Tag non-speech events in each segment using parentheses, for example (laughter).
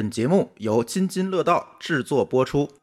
本节目由津津乐道制作播出。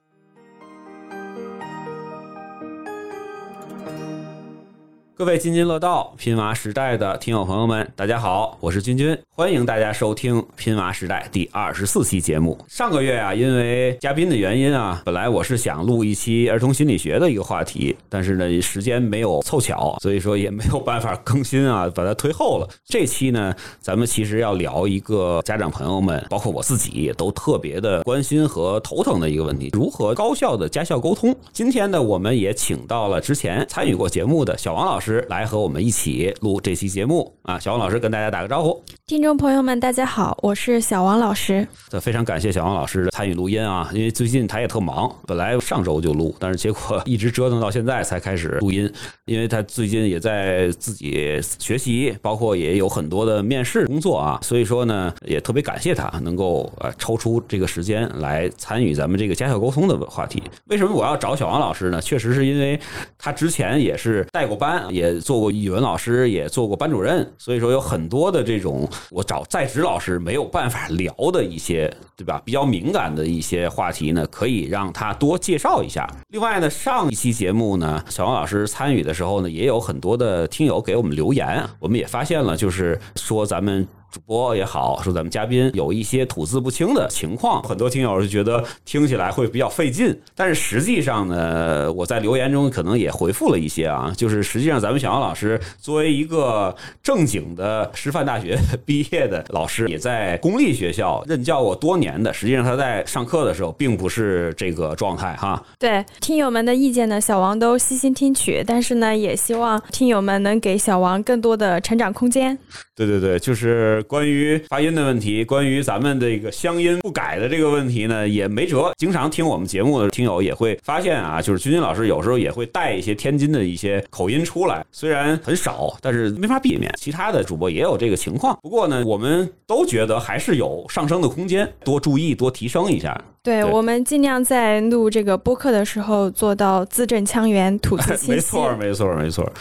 各位津津乐道拼娃时代的听友朋友们，大家好，我是君君，欢迎大家收听拼娃时代第二十四期节目。上个月啊，因为嘉宾的原因啊，本来我是想录一期儿童心理学的一个话题，但是呢，时间没有凑巧，所以说也没有办法更新啊，把它推后了。这期呢，咱们其实要聊一个家长朋友们，包括我自己也都特别的关心和头疼的一个问题：如何高效的家校沟通。今天呢，我们也请到了之前参与过节目的小王老师。来和我们一起录这期节目啊！小王老师跟大家打个招呼，听众朋友们，大家好，我是小王老师。这非常感谢小王老师的参与录音啊，因为最近他也特忙，本来上周就录，但是结果一直折腾到现在才开始录音，因为他最近也在自己学习，包括也有很多的面试工作啊，所以说呢，也特别感谢他能够呃抽出这个时间来参与咱们这个家校沟通的话题。为什么我要找小王老师呢？确实是因为他之前也是带过班。也做过语文老师，也做过班主任，所以说有很多的这种我找在职老师没有办法聊的一些，对吧？比较敏感的一些话题呢，可以让他多介绍一下。另外呢，上一期节目呢，小王老师参与的时候呢，也有很多的听友给我们留言，我们也发现了，就是说咱们。主播也好，说咱们嘉宾有一些吐字不清的情况，很多听友就觉得听起来会比较费劲。但是实际上呢，我在留言中可能也回复了一些啊，就是实际上咱们小杨老师作为一个正经的师范大学毕业的老师，也在公立学校任教过多年的，实际上他在上课的时候并不是这个状态哈。对听友们的意见呢，小王都悉心听取，但是呢，也希望听友们能给小王更多的成长空间。对对对，就是关于发音的问题，关于咱们这个乡音不改的这个问题呢，也没辙。经常听我们节目的听友也会发现啊，就是君君老师有时候也会带一些天津的一些口音出来，虽然很少，但是没法避免。其他的主播也有这个情况，不过呢，我们都觉得还是有上升的空间，多注意，多提升一下。对我们尽量在录这个播客的时候做到字正腔圆、吐字清晰。(laughs) 没错，没错，没错。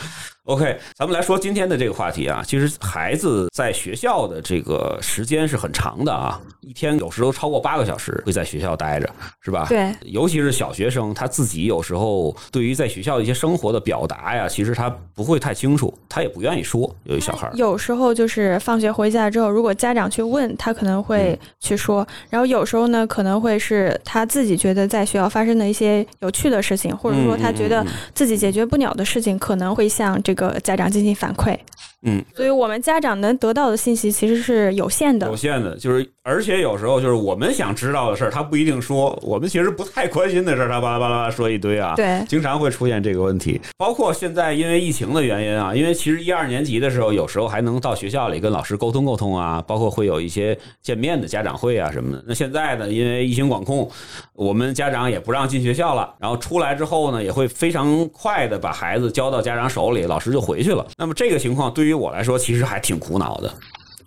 OK，咱们来说今天的这个话题啊，其实孩子在学校的这个时间是很长的啊，一天有时候超过八个小时会在学校待着，是吧？对，尤其是小学生，他自己有时候对于在学校的一些生活的表达呀，其实他不会太清楚，他也不愿意说。有一小孩有时候就是放学回家之后，如果家长去问他，可能会去说，然后有时候呢，可能会是他自己觉得在学校发生的一些有趣的事情，或者说他觉得自己解决不了的事情，可能会向这。个家长进行反馈，嗯，所以我们家长能得到的信息其实是有限的，有限的，就是而且有时候就是我们想知道的事儿，他不一定说，我们其实不太关心的事儿，他巴拉巴拉说一堆啊，对，经常会出现这个问题。包括现在因为疫情的原因啊，因为其实一二年级的时候，有时候还能到学校里跟老师沟通沟通啊，包括会有一些见面的家长会啊什么的。那现在呢，因为疫情管控，我们家长也不让进学校了，然后出来之后呢，也会非常快的把孩子交到家长手里，老师。就回去了。那么这个情况对于我来说，其实还挺苦恼的。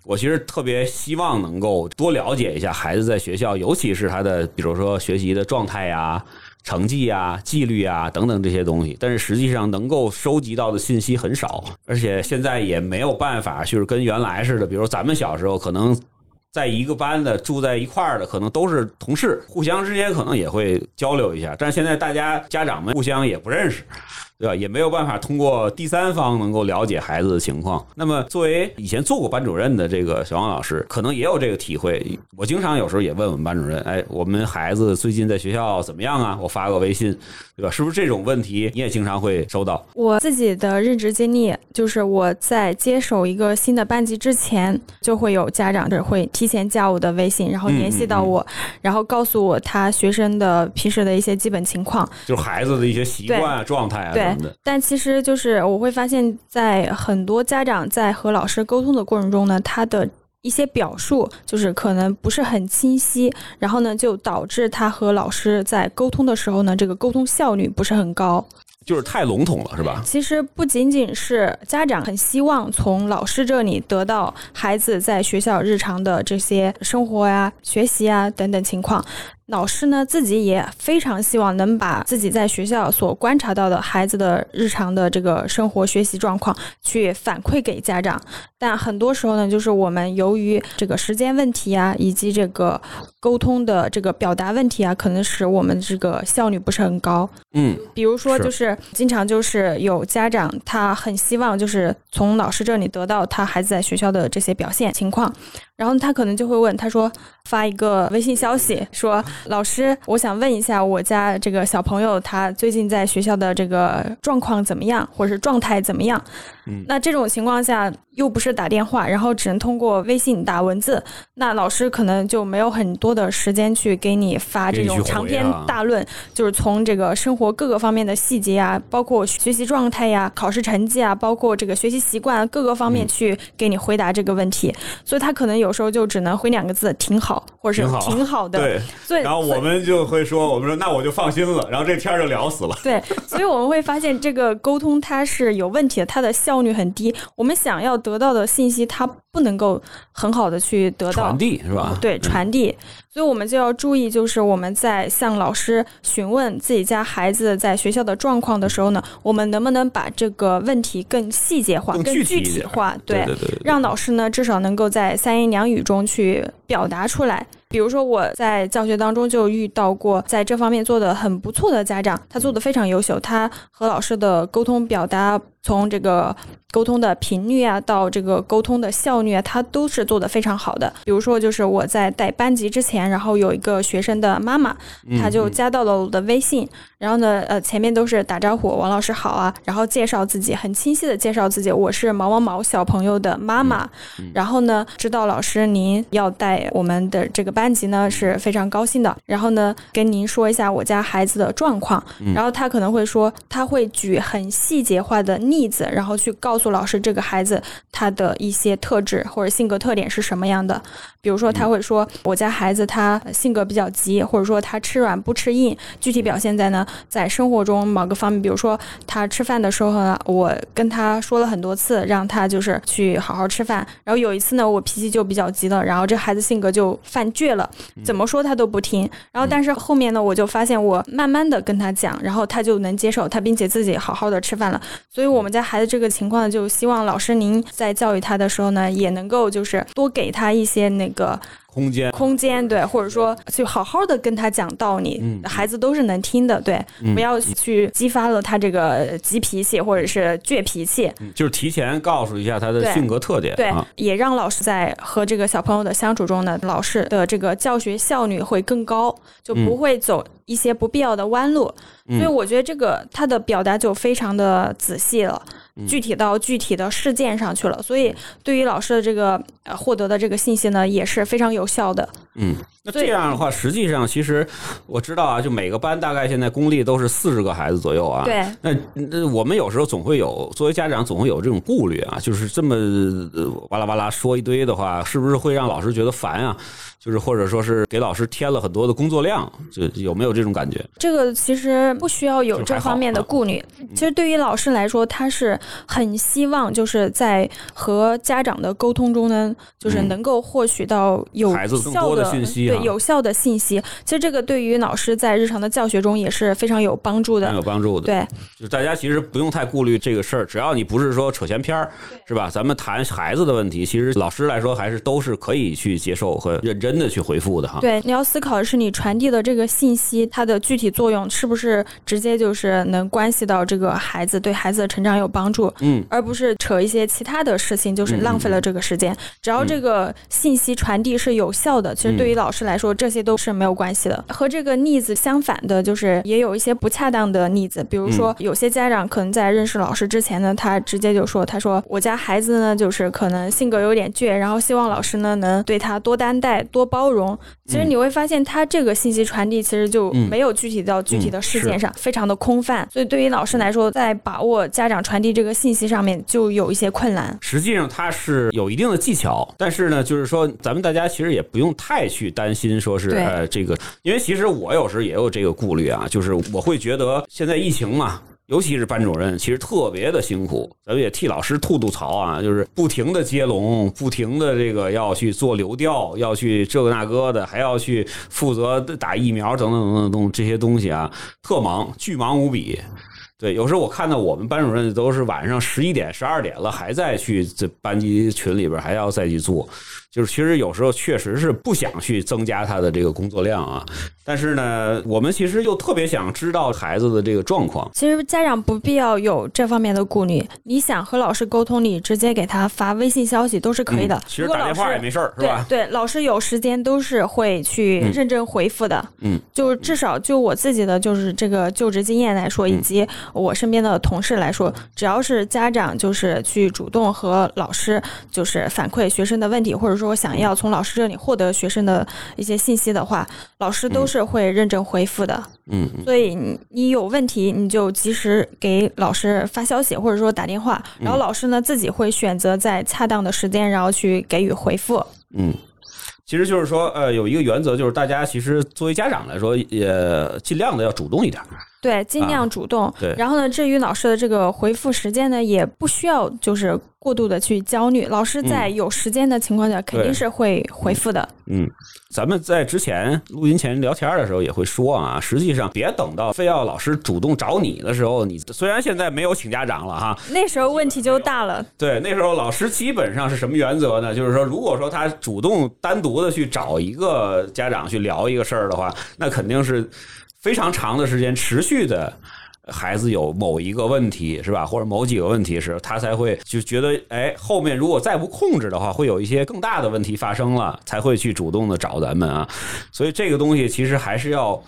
我其实特别希望能够多了解一下孩子在学校，尤其是他的，比如说学习的状态呀、成绩呀、纪律啊等等这些东西。但是实际上能够收集到的信息很少，而且现在也没有办法，就是跟原来似的，比如咱们小时候可能在一个班的、住在一块儿的，可能都是同事，互相之间可能也会交流一下。但是现在大家家长们互相也不认识。对吧？也没有办法通过第三方能够了解孩子的情况。那么，作为以前做过班主任的这个小王老师，可能也有这个体会。我经常有时候也问我们班主任：“哎，我们孩子最近在学校怎么样啊？”我发个微信，对吧？是不是这种问题你也经常会收到？我自己的任职经历就是，我在接手一个新的班级之前，就会有家长会提前加我的微信，然后联系到我，然后告诉我他学生的平时的一些基本情况，就是孩子的一些习惯、啊状态啊。对。但其实就是我会发现，在很多家长在和老师沟通的过程中呢，他的一些表述就是可能不是很清晰，然后呢，就导致他和老师在沟通的时候呢，这个沟通效率不是很高，就是太笼统了，是吧？其实不仅仅是家长很希望从老师这里得到孩子在学校日常的这些生活呀、学习啊等等情况。老师呢自己也非常希望能把自己在学校所观察到的孩子的日常的这个生活学习状况去反馈给家长，但很多时候呢，就是我们由于这个时间问题啊，以及这个沟通的这个表达问题啊，可能使我们这个效率不是很高。嗯，比如说，就是经常就是有家长他很希望就是从老师这里得到他孩子在学校的这些表现情况，然后他可能就会问他说发一个微信消息说老师，我想问一下我家这个小朋友他最近在学校的这个状况怎么样，或者是状态怎么样？嗯那这种情况下又不是打电话，然后只能通过微信打文字，那老师可能就没有很多的时间去给你发这种长篇啊大论，就是从这个生活各个方面的细节啊，包括学习状态呀、考试成绩啊，包括这个学习习惯啊各个方面嗯去给你回答这个问题，所以他可能有时候就只能回两个字“挺好”或者是挺好的。对。所以然后我们就会说，我们说那我就放心了，然后这天儿就聊死了。对，所以我们会发现这个沟通它是有问题的，它的效率很低。我们想要得到的信息，它不能够很好的去得到传递是吧？对嗯传递，所以我们就要注意，就是我们在向老师询问自己家孩子在学校的状况的时候呢，我们能不能把这个问题更细节化、更更具具体化？对对对对，让老师呢至少能够在三言两语中去表达出来。比如说我在教学当中就遇到过在这方面做的很不错的家长，他做的非常优秀，他和老师的沟通表达，从这个沟通的频率啊，到这个沟通的效率啊，他都是做的非常好的。比如说就是我在带班级之前，然后有一个学生的妈妈，嗯她就加到了我的微信，然后呢，呃，前面都是打招呼，王老师好啊，然后介绍自己，很清晰的介绍自己，我是毛毛毛小朋友的妈妈，然后呢，知道老师您要带我们的这个班级呢是非常高兴的，然后呢，跟您说一下我家孩子的状况，然后他可能会说，他会举很细节化的例子，然后去告诉老师这个孩子他的一些特质或者性格特点是什么样的，比如说他会说，我家孩子他性格比较急，或者说他吃软不吃硬，具体表现在呢，在生活中某个方面，比如说他吃饭的时候呢，我跟他说了很多次，让他就是去好好吃饭。然后有一次呢，我脾气就比较急了，然后这孩子性格就犯倔了，怎么说他都不听。然后但是后面呢，我就发现我慢慢的跟他讲，然后他就能接受他，并且自己好好的吃饭了。所以我我们家孩子这个情况，就希望老师您在教育他的时候呢，也能够就是多给他一些那个空间空间，对，或者说去好好的跟他讲道理，嗯孩子都是能听的，对，嗯不要去激发了他这个急脾气或者是倔脾气，嗯就是提前告诉一下他的性格特点对，啊。也让老师在和这个小朋友的相处中呢，老师的这个教学效率会更高，就不会走一些不必要的弯路。嗯所以我觉得这个他的表达就非常的仔细了。嗯。具体到具体的事件上去了，所以对于老师的这个呃获得的这个信息呢，也是非常有效的。嗯，那这样的话，实际上其实我知道啊，就每个班大概现在公立都是四十个孩子左右啊。。对，那那我们有时候总会有，作为家长总会有这种顾虑啊，就是这么呃哇啦哇啦说一堆的话，是不是会让老师觉得烦啊？就是或者说是给老师添了很多的工作量，就有没有这种感觉？这个其实不需要有这方面的啊顾虑。其实对于老师来说，他是很希望就是在和家长的沟通中呢，就是嗯能够获取到有孩子更效多的信息对啊有效的信息。其实这个对于老师在日常的教学中也是非常有帮助很的。有帮助的。对，就是大家其实不用太顾虑这个事儿，只要你不是说扯闲篇儿，是吧？咱们谈孩子的问题，其实老师来说还是都是可以去接受和认真的去回复的哈。对，你要思考的是你传递的这个信息，它的具体作用是不是直接就是能关系到这个孩子，对孩子的成长有帮助。嗯，而不是扯一些其他的事情，就是浪费了这个时间。只要这个信息传递是有效的，其实对于老师来说，这些都是没有关系的。和这个例子相反的，就是也有一些不恰当的例子，比如说有些家长可能在认识老师之前呢，他直接就说：“他说我家孩子呢，就是可能性格有点倔，然后希望老师呢能对他多担待、多包容。”其实你会发现，他这个信息传递其实就嗯没有具体到具体的事件上，非常的空泛。所以对于老师来说，在把握家长传递这个信息上面就有一些困难。实际上他是有一定的技巧，但是呢，就是说咱们大家其实也不用太去担心，说是对呃这个，因为其实我有时也有这个顾虑啊，就是我会觉得现在疫情嘛。尤其是班主任，其实特别的辛苦，咱们也替老师吐吐槽啊，就是不停的接龙，不停的这个要去做流调，要去这个那个的，还要去负责打疫苗等等等等东这些东西啊，特忙，巨忙无比。对，有时候我看到我们班主任都是晚上十一点、十二点了，还在去这班级群里边还要再去做，就是其实有时候确实是不想去增加他的这个工作量啊。但是呢，我们其实又特别想知道孩子的这个状况。其实家长不必要有这方面的顾虑，你想和老师沟通，你直接给他发微信消息都是可以的。嗯其实打电话也没事儿，是吧？对对，老师有时间都是会去认真回复的。嗯，就至少就我自己的就是这个就职经验来说，以及我身边的同事来说，只要是家长就是去主动和老师就是反馈学生的问题，或者说想要从老师这里获得学生的一些信息的话，老师都是会认真回复的。嗯，所以你你有问题，你就及时给老师发消息，或者说打电话，然后老师呢自己会选择在恰当的时间，然后去给予回复。嗯，其实就是说，呃，有一个原则，就是大家其实作为家长来说，也尽量的要主动一点。对，尽量主动。啊对然后呢，至于老师的这个回复时间呢，也不需要就是过度的去焦虑。老师在有时间的情况下，肯定是会回复的。嗯，咱们在之前录音前聊天的时候也会说啊，实际上别等到非要老师主动找你的时候，你虽然现在没有请家长了哈，那时候问题就大了。对，那时候老师基本上是什么原则呢？就是说，如果说他主动单独的去找一个家长去聊一个事儿的话，那肯定是非常长的时间持续的。孩子有某一个问题是吧，或者某几个问题时，他才会就觉得，哎，后面如果再不控制的话，会有一些更大的问题发生了，才会去主动的找咱们啊。所以这个东西其实还是要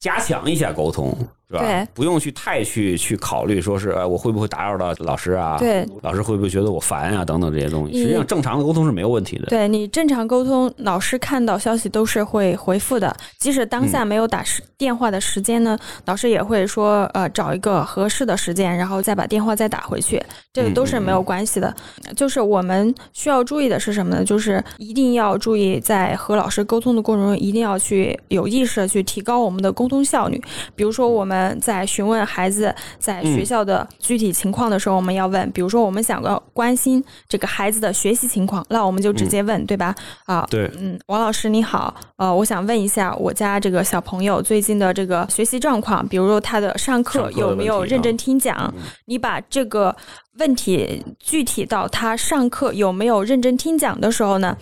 加强一下沟通，是吧？对不用去太去去考虑说是，哎，我会不会打扰到老师啊？对，老师会不会觉得我烦啊？等等这些东西，实际上正常的沟通是没有问题的。对你正常沟通，老师看到消息都是会回复的，即使当下没有打时电话的时间呢，老师也会说呃找一个合适的时间，然后再把电话再打回去，这个都是没有关系的。就是我们需要注意的是什么呢？就是一定要注意在和老师沟通的过程中，一定要去有意识的去提高我们的沟通效率。比如说我们在询问孩子在学校的具体情况的时候，我们要问，比如说我们想要关心这个孩子的学习情况，那我们就直接问，对吧？啊，对，嗯，王老师你好，呃，我想问一下我家这个小朋友最近的这个学习状况，比如说他的上课有没有认真听讲？你把这个问题具体到他上课有没有认真听讲的时候呢？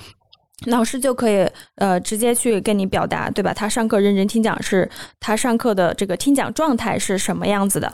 老师就可以呃直接去跟你表达，对吧？他上课认真听讲是他上课的这个听讲状态是什么样子的？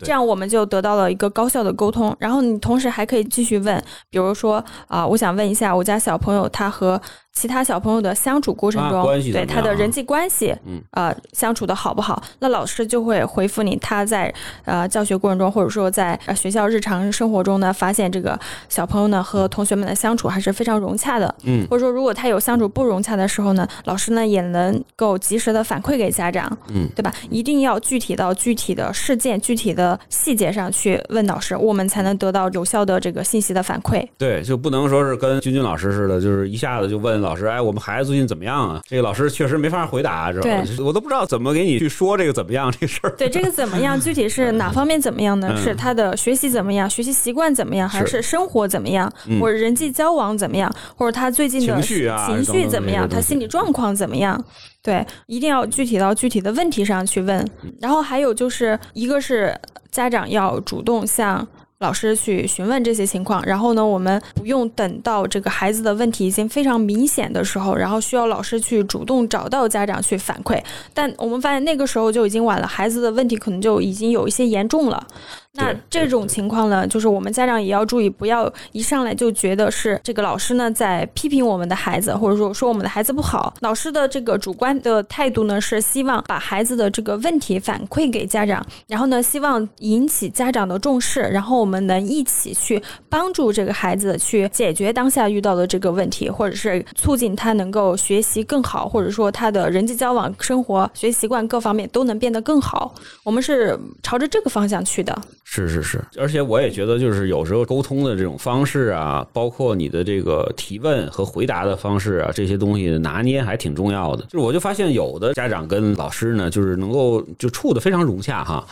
这样我们就得到了一个高效的沟通。然后你同时还可以继续问，比如说啊、我想问一下我家小朋友他和其他小朋友的相处过程中，啊关系对他的人际关系，嗯呃，相处的好不好？那老师就会回复你，他在呃教学过程中，或者说在呃学校日常生活中呢，发现这个小朋友呢和同学们的相处还是非常融洽的。嗯或者说如果他有相处不融洽的时候呢，老师呢也能够及时的反馈给家长，嗯，对吧？一定要具体到具体的事件、具体的细节上去问老师，我们才能得到有效的这个信息的反馈。对，就不能说是跟君君老师似的，就是一下子就问老师，哎，我们孩子最近怎么样啊？这个老师确实没法回答，知道吧？对我都不知道怎么给你去说这个怎么样这事儿。对这个怎么样？(laughs) 具体是哪方面怎么样呢？嗯是他的学习怎么样，学习习惯怎么样，还是是生活怎么样，嗯或者人际交往怎么样，或者他最近的情绪啊情绪怎么样，他心理状况怎么样？对，一定要具体到具体的问题上去问。嗯然后还有就是，一个是家长要主动向。老师去询问这些情况，然后呢，我们不用等到这个孩子的问题已经非常明显的时候，然后需要老师去主动找到家长去反馈。但我们发现那个时候就已经晚了，孩子的问题可能就已经有一些严重了。那这种情况呢，就是我们家长也要注意，不要一上来就觉得是这个老师呢在批评我们的孩子，或者说说我们的孩子不好。老师的这个主观的态度呢，是希望把孩子的这个问题反馈给家长，然后呢，希望引起家长的重视，然后我们能一起去帮助这个孩子去解决当下遇到的这个问题，或者是促进他能够学习更好，或者说他的人际交往、生活、学习习惯各方面都能变得更好。我们是朝着这个方向去的。是是是，而且我也觉得，就是有时候沟通的这种方式啊，包括你的这个提问和回答的方式啊，这些东西拿捏还挺重要的。就是我就发现有的家长跟老师呢，就是能够就处的非常融洽哈。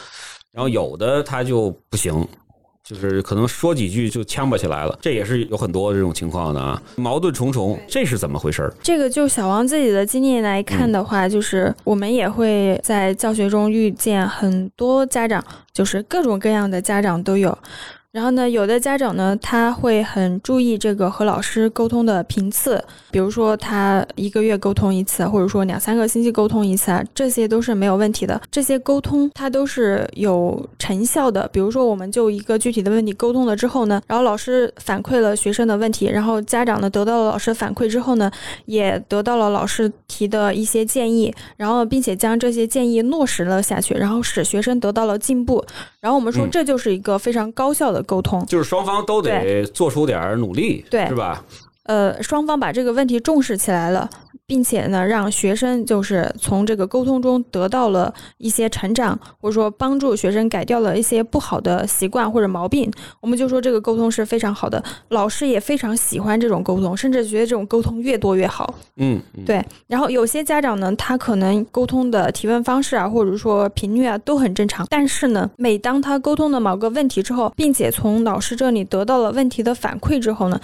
然后有的他就不行。就是可能说几句就呛巴起来了，这也是有很多这种情况的啊，矛盾重重，这是怎么回事儿？这个就小王自己的经验来看的话，就是我们也会在教学中遇见很多家长，就是各种各样的家长都有。然后呢，有的家长呢，他会很注意这个和老师沟通的频次，比如说他一个月沟通一次，或者说两三个星期沟通一次啊，这些都是没有问题的。这些沟通它都是有成效的。比如说，我们就一个具体的问题沟通了之后呢，然后老师反馈了学生的问题，然后家长呢得到了老师反馈之后呢，也得到了老师提的一些建议，然后并且将这些建议落实了下去，然后使学生得到了进步。然后我们说，这就是一个非常高效的。沟通。就是双方都得做出点努力，对，是吧？呃，双方把这个问题重视起来了。并且呢，让学生就是从这个沟通中得到了一些成长，或者说帮助学生改掉了一些不好的习惯或者毛病。我们就说这个沟通是非常好的，老师也非常喜欢这种沟通，甚至觉得这种沟通越多越好。嗯，对。然后有些家长呢，他可能沟通的提问方式啊，或者说频率啊，都很正常。但是呢，每当他沟通的某个问题之后，并且从老师这里得到了问题的反馈之后呢？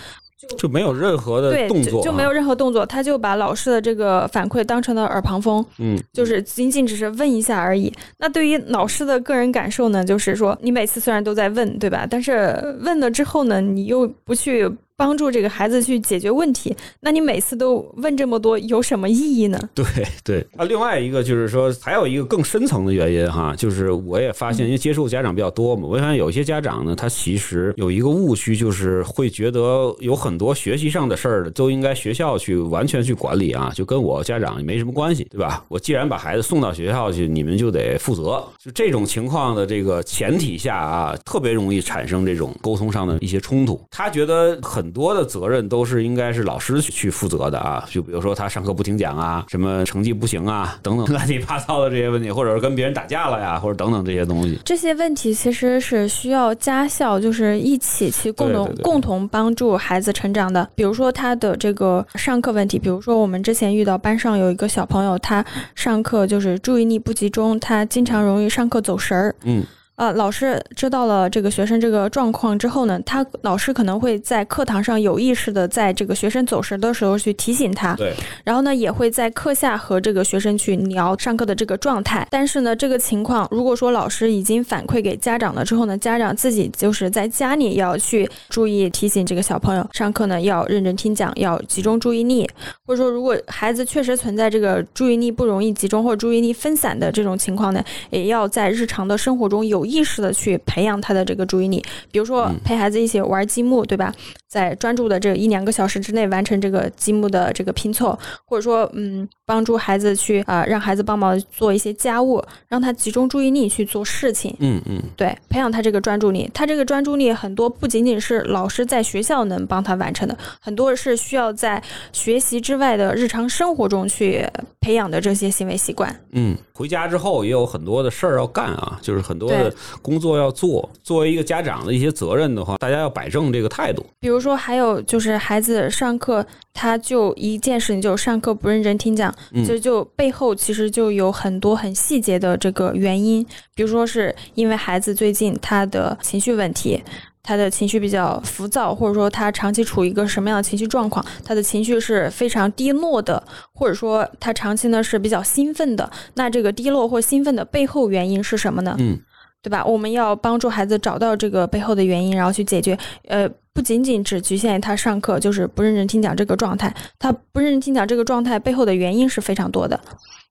就没有任何的动作，就没有任何动作，他就把老师的这个反馈当成了耳旁风，嗯，就是仅仅只是问一下而已。那对于老师的个人感受呢，就是说你每次虽然都在问，对吧？但是问了之后呢，你又不去。帮助这个孩子去解决问题，那你每次都问这么多有什么意义呢？对对啊，另外一个就是说，还有一个更深层的原因哈，就是我也发现，因为接触家长比较多嘛，我发现有些家长呢，他其实有一个误区，就是会觉得有很多学习上的事儿都应该学校去完全去管理啊，就跟我家长也没什么关系，对吧？我既然把孩子送到学校去，你们就得负责。就这种情况的这个前提下啊，特别容易产生这种沟通上的一些冲突。他觉得很。很多的责任都是应该是老师去负责的啊，就比如说他上课不听讲啊，什么成绩不行啊，等等 (laughs) 乱七八糟的这些问题，或者是跟别人打架了呀，或者等等这些东西。这些问题其实是需要家校就是一起去共同共同帮助孩子成长的。比如说他的这个上课问题，比如说我们之前遇到班上有一个小朋友，他上课就是注意力不集中，他经常容易上课走神儿。嗯。呃，老师知道了这个学生这个状况之后呢，他老师可能会在课堂上有意识的在这个学生走神的时候去提醒他，对，然后呢，也会在课下和这个学生去聊上课的这个状态。但是呢，这个情况如果说老师已经反馈给家长了之后呢，家长自己就是在家里要去注意提醒这个小朋友上课呢要认真听讲，要集中注意力，或者说如果孩子确实存在这个注意力不容易集中或者注意力分散的这种情况呢，也要在日常的生活中有。意识的去培养他的这个注意力，比如说陪孩子一起玩积木，对吧？在专注的这一两个小时之内完成这个积木的这个拼凑，或者说，嗯，帮助孩子去啊，让孩子帮忙做一些家务，让他集中注意力去做事情。嗯嗯，对，培养他这个专注力。他这个专注力很多不仅仅是老师在学校能帮他完成的，很多是需要在学习之外的日常生活中去培养的这些行为习惯。嗯，回家之后也有很多的事儿要干啊，就是很多的。工作要做，作为一个家长的一些责任的话，大家要摆正这个态度。比如说，还有就是孩子上课，他就一件事情，就上课不认真听讲，就就背后其实就有很多很细节的这个原因。比如说，是因为孩子最近他的情绪问题。他的情绪比较浮躁，或者说他长期处于一个什么样的情绪状况？他的情绪是非常低落的，或者说他长期呢是比较兴奋的。那这个低落或兴奋的背后原因是什么呢？嗯。对吧？我们要帮助孩子找到这个背后的原因，然后去解决。呃，不仅仅只局限于他上课就是不认真听讲这个状态，他不认真听讲这个状态背后的原因是非常多的。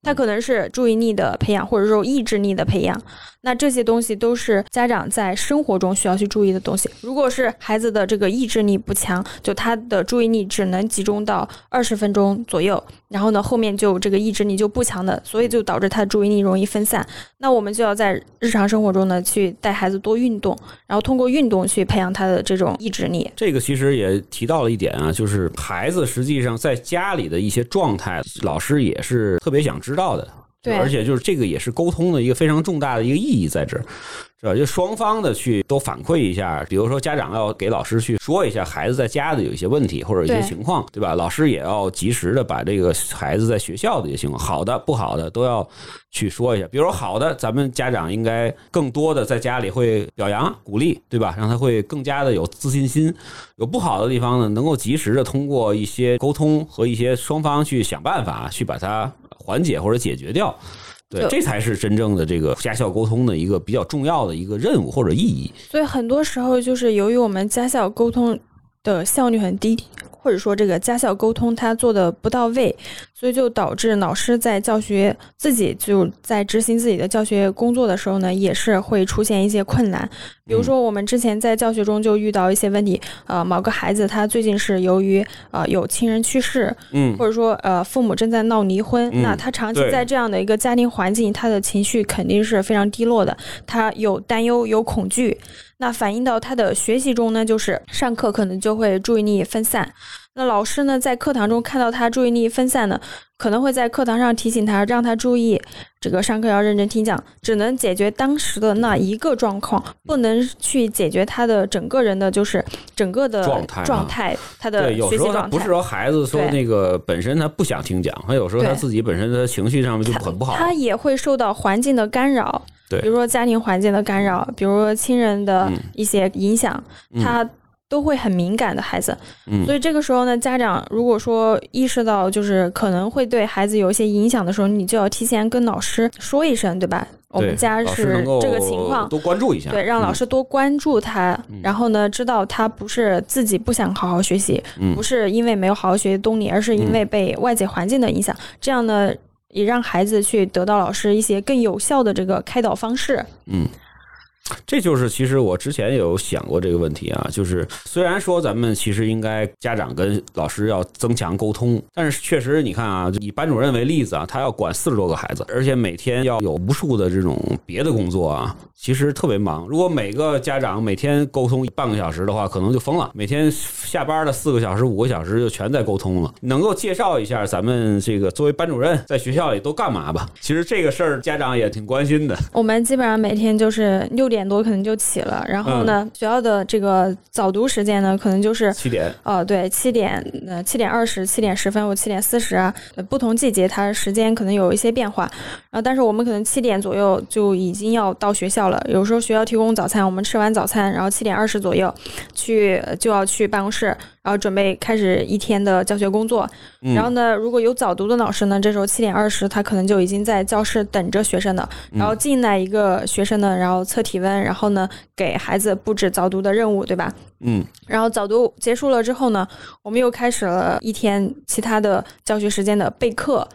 他可能是注意力的培养，或者说意志力的培养。那这些东西都是家长在生活中需要去注意的东西。如果是孩子的这个意志力不强，就他的注意力只能集中到二十分钟左右，然后呢后面就这个意志力就不强的，所以就导致他的注意力容易分散。那我们就要在日常生活中呢去带孩子多运动，然后通过运动去培养他的这种意志力。这个其实也提到了一点啊，就是孩子实际上在家里的一些状态，老师也是特别想知道的。对而且就是这个也是沟通的一个非常重大的一个意义在这儿。是吧？就双方的去都反馈一下，比如说家长要给老师去说一下孩子在家的有一些问题或者一些情况，对吧？老师也要及时的把这个孩子在学校的一些情况，好的不好的都要去说一下。比如说好的，咱们家长应该更多的在家里会表扬鼓励，对吧？让他会更加的有自信心。有不好的地方呢，能够及时的通过一些沟通和一些双方去想办法去把它缓解或者解决掉。对，这才是真正的这个家校沟通的一个比较重要的一个任务或者意义。所以很多时候就是由于我们家校沟通的效率很低，或者说这个家校沟通他做的不到位，所以就导致老师在教学自己就在执行自己的教学工作的时候呢，也是会出现一些困难。比如说我们之前在教学中就遇到一些问题，呃，某个孩子他最近是由于呃有亲人去世，嗯，或者说呃父母正在闹离婚，嗯那他长期在。这样的一个家庭环境，他的情绪肯定是非常低落的，他有担忧有恐惧，那反映到他的学习中呢，就是上课可能就会注意力分散。那老师呢，在课堂中看到他注意力分散呢，可能会在课堂上提醒他，让他注意这个上课要认真听讲，只能解决当时的那一个状况，不能去解决他的整个人的就是整个的状态啊状态，他的学习状态时候他不是。说孩子说那个本身他不想听讲，他有时候他自己本身的情绪上面就很不好。他也会受到环境的干扰，对比如说家庭环境的干扰，比如说亲人的嗯一些影响，嗯他都会很敏感的孩子。嗯所以这个时候呢，家长如果说意识到就是可能会对孩子有一些影响的时候，你就要提前跟老师说一声，对吧？我们家是这个情况。多关注一下。对，让老嗯师多关注他，然后呢，知道他不是自己不想好好学习，嗯不是因为没有好好学习动力，而是因为被外界环境的影响。这样呢，也让孩子去得到老师一些更有效的这个开导方式。嗯，这就是其实我之前也有想过这个问题啊，就是虽然说咱们其实应该家长跟老师要增强沟通，但是确实你看啊，以班主任为例子啊，他要管四十多个孩子，而且每天要有无数的这种别的工作啊，其实特别忙。如果每个家长每天沟通半个小时的话，可能就疯了。每天下班的四个小时、五个小时就全在沟通了。能够介绍一下咱们这个作为班主任在学校里都干嘛吧？其实这个事儿家长也挺关心的。我们基本上每天就是六点多可能就起了，然后呢，学校的这个早读时间呢，可能就是七点，哦，对，七点呃七点二十、七点十分或七点四十啊，呃不同季节它时间可能有一些变化。然后，但是我们可能七点左右就已经要到学校了。有时候学校提供早餐，我们吃完早餐，然后七点二十左右去就要去办公室，然后准备开始一天的教学工作。然后呢，如果有早读的老师呢，这时候七点二十他可能就已经在教室等着学生了。然后进来一个学生呢，然后测体温，然后呢给孩子布置早读的任务，对吧？嗯。然后早读结束了之后呢，我们又开始了一天其他的教学时间的备课。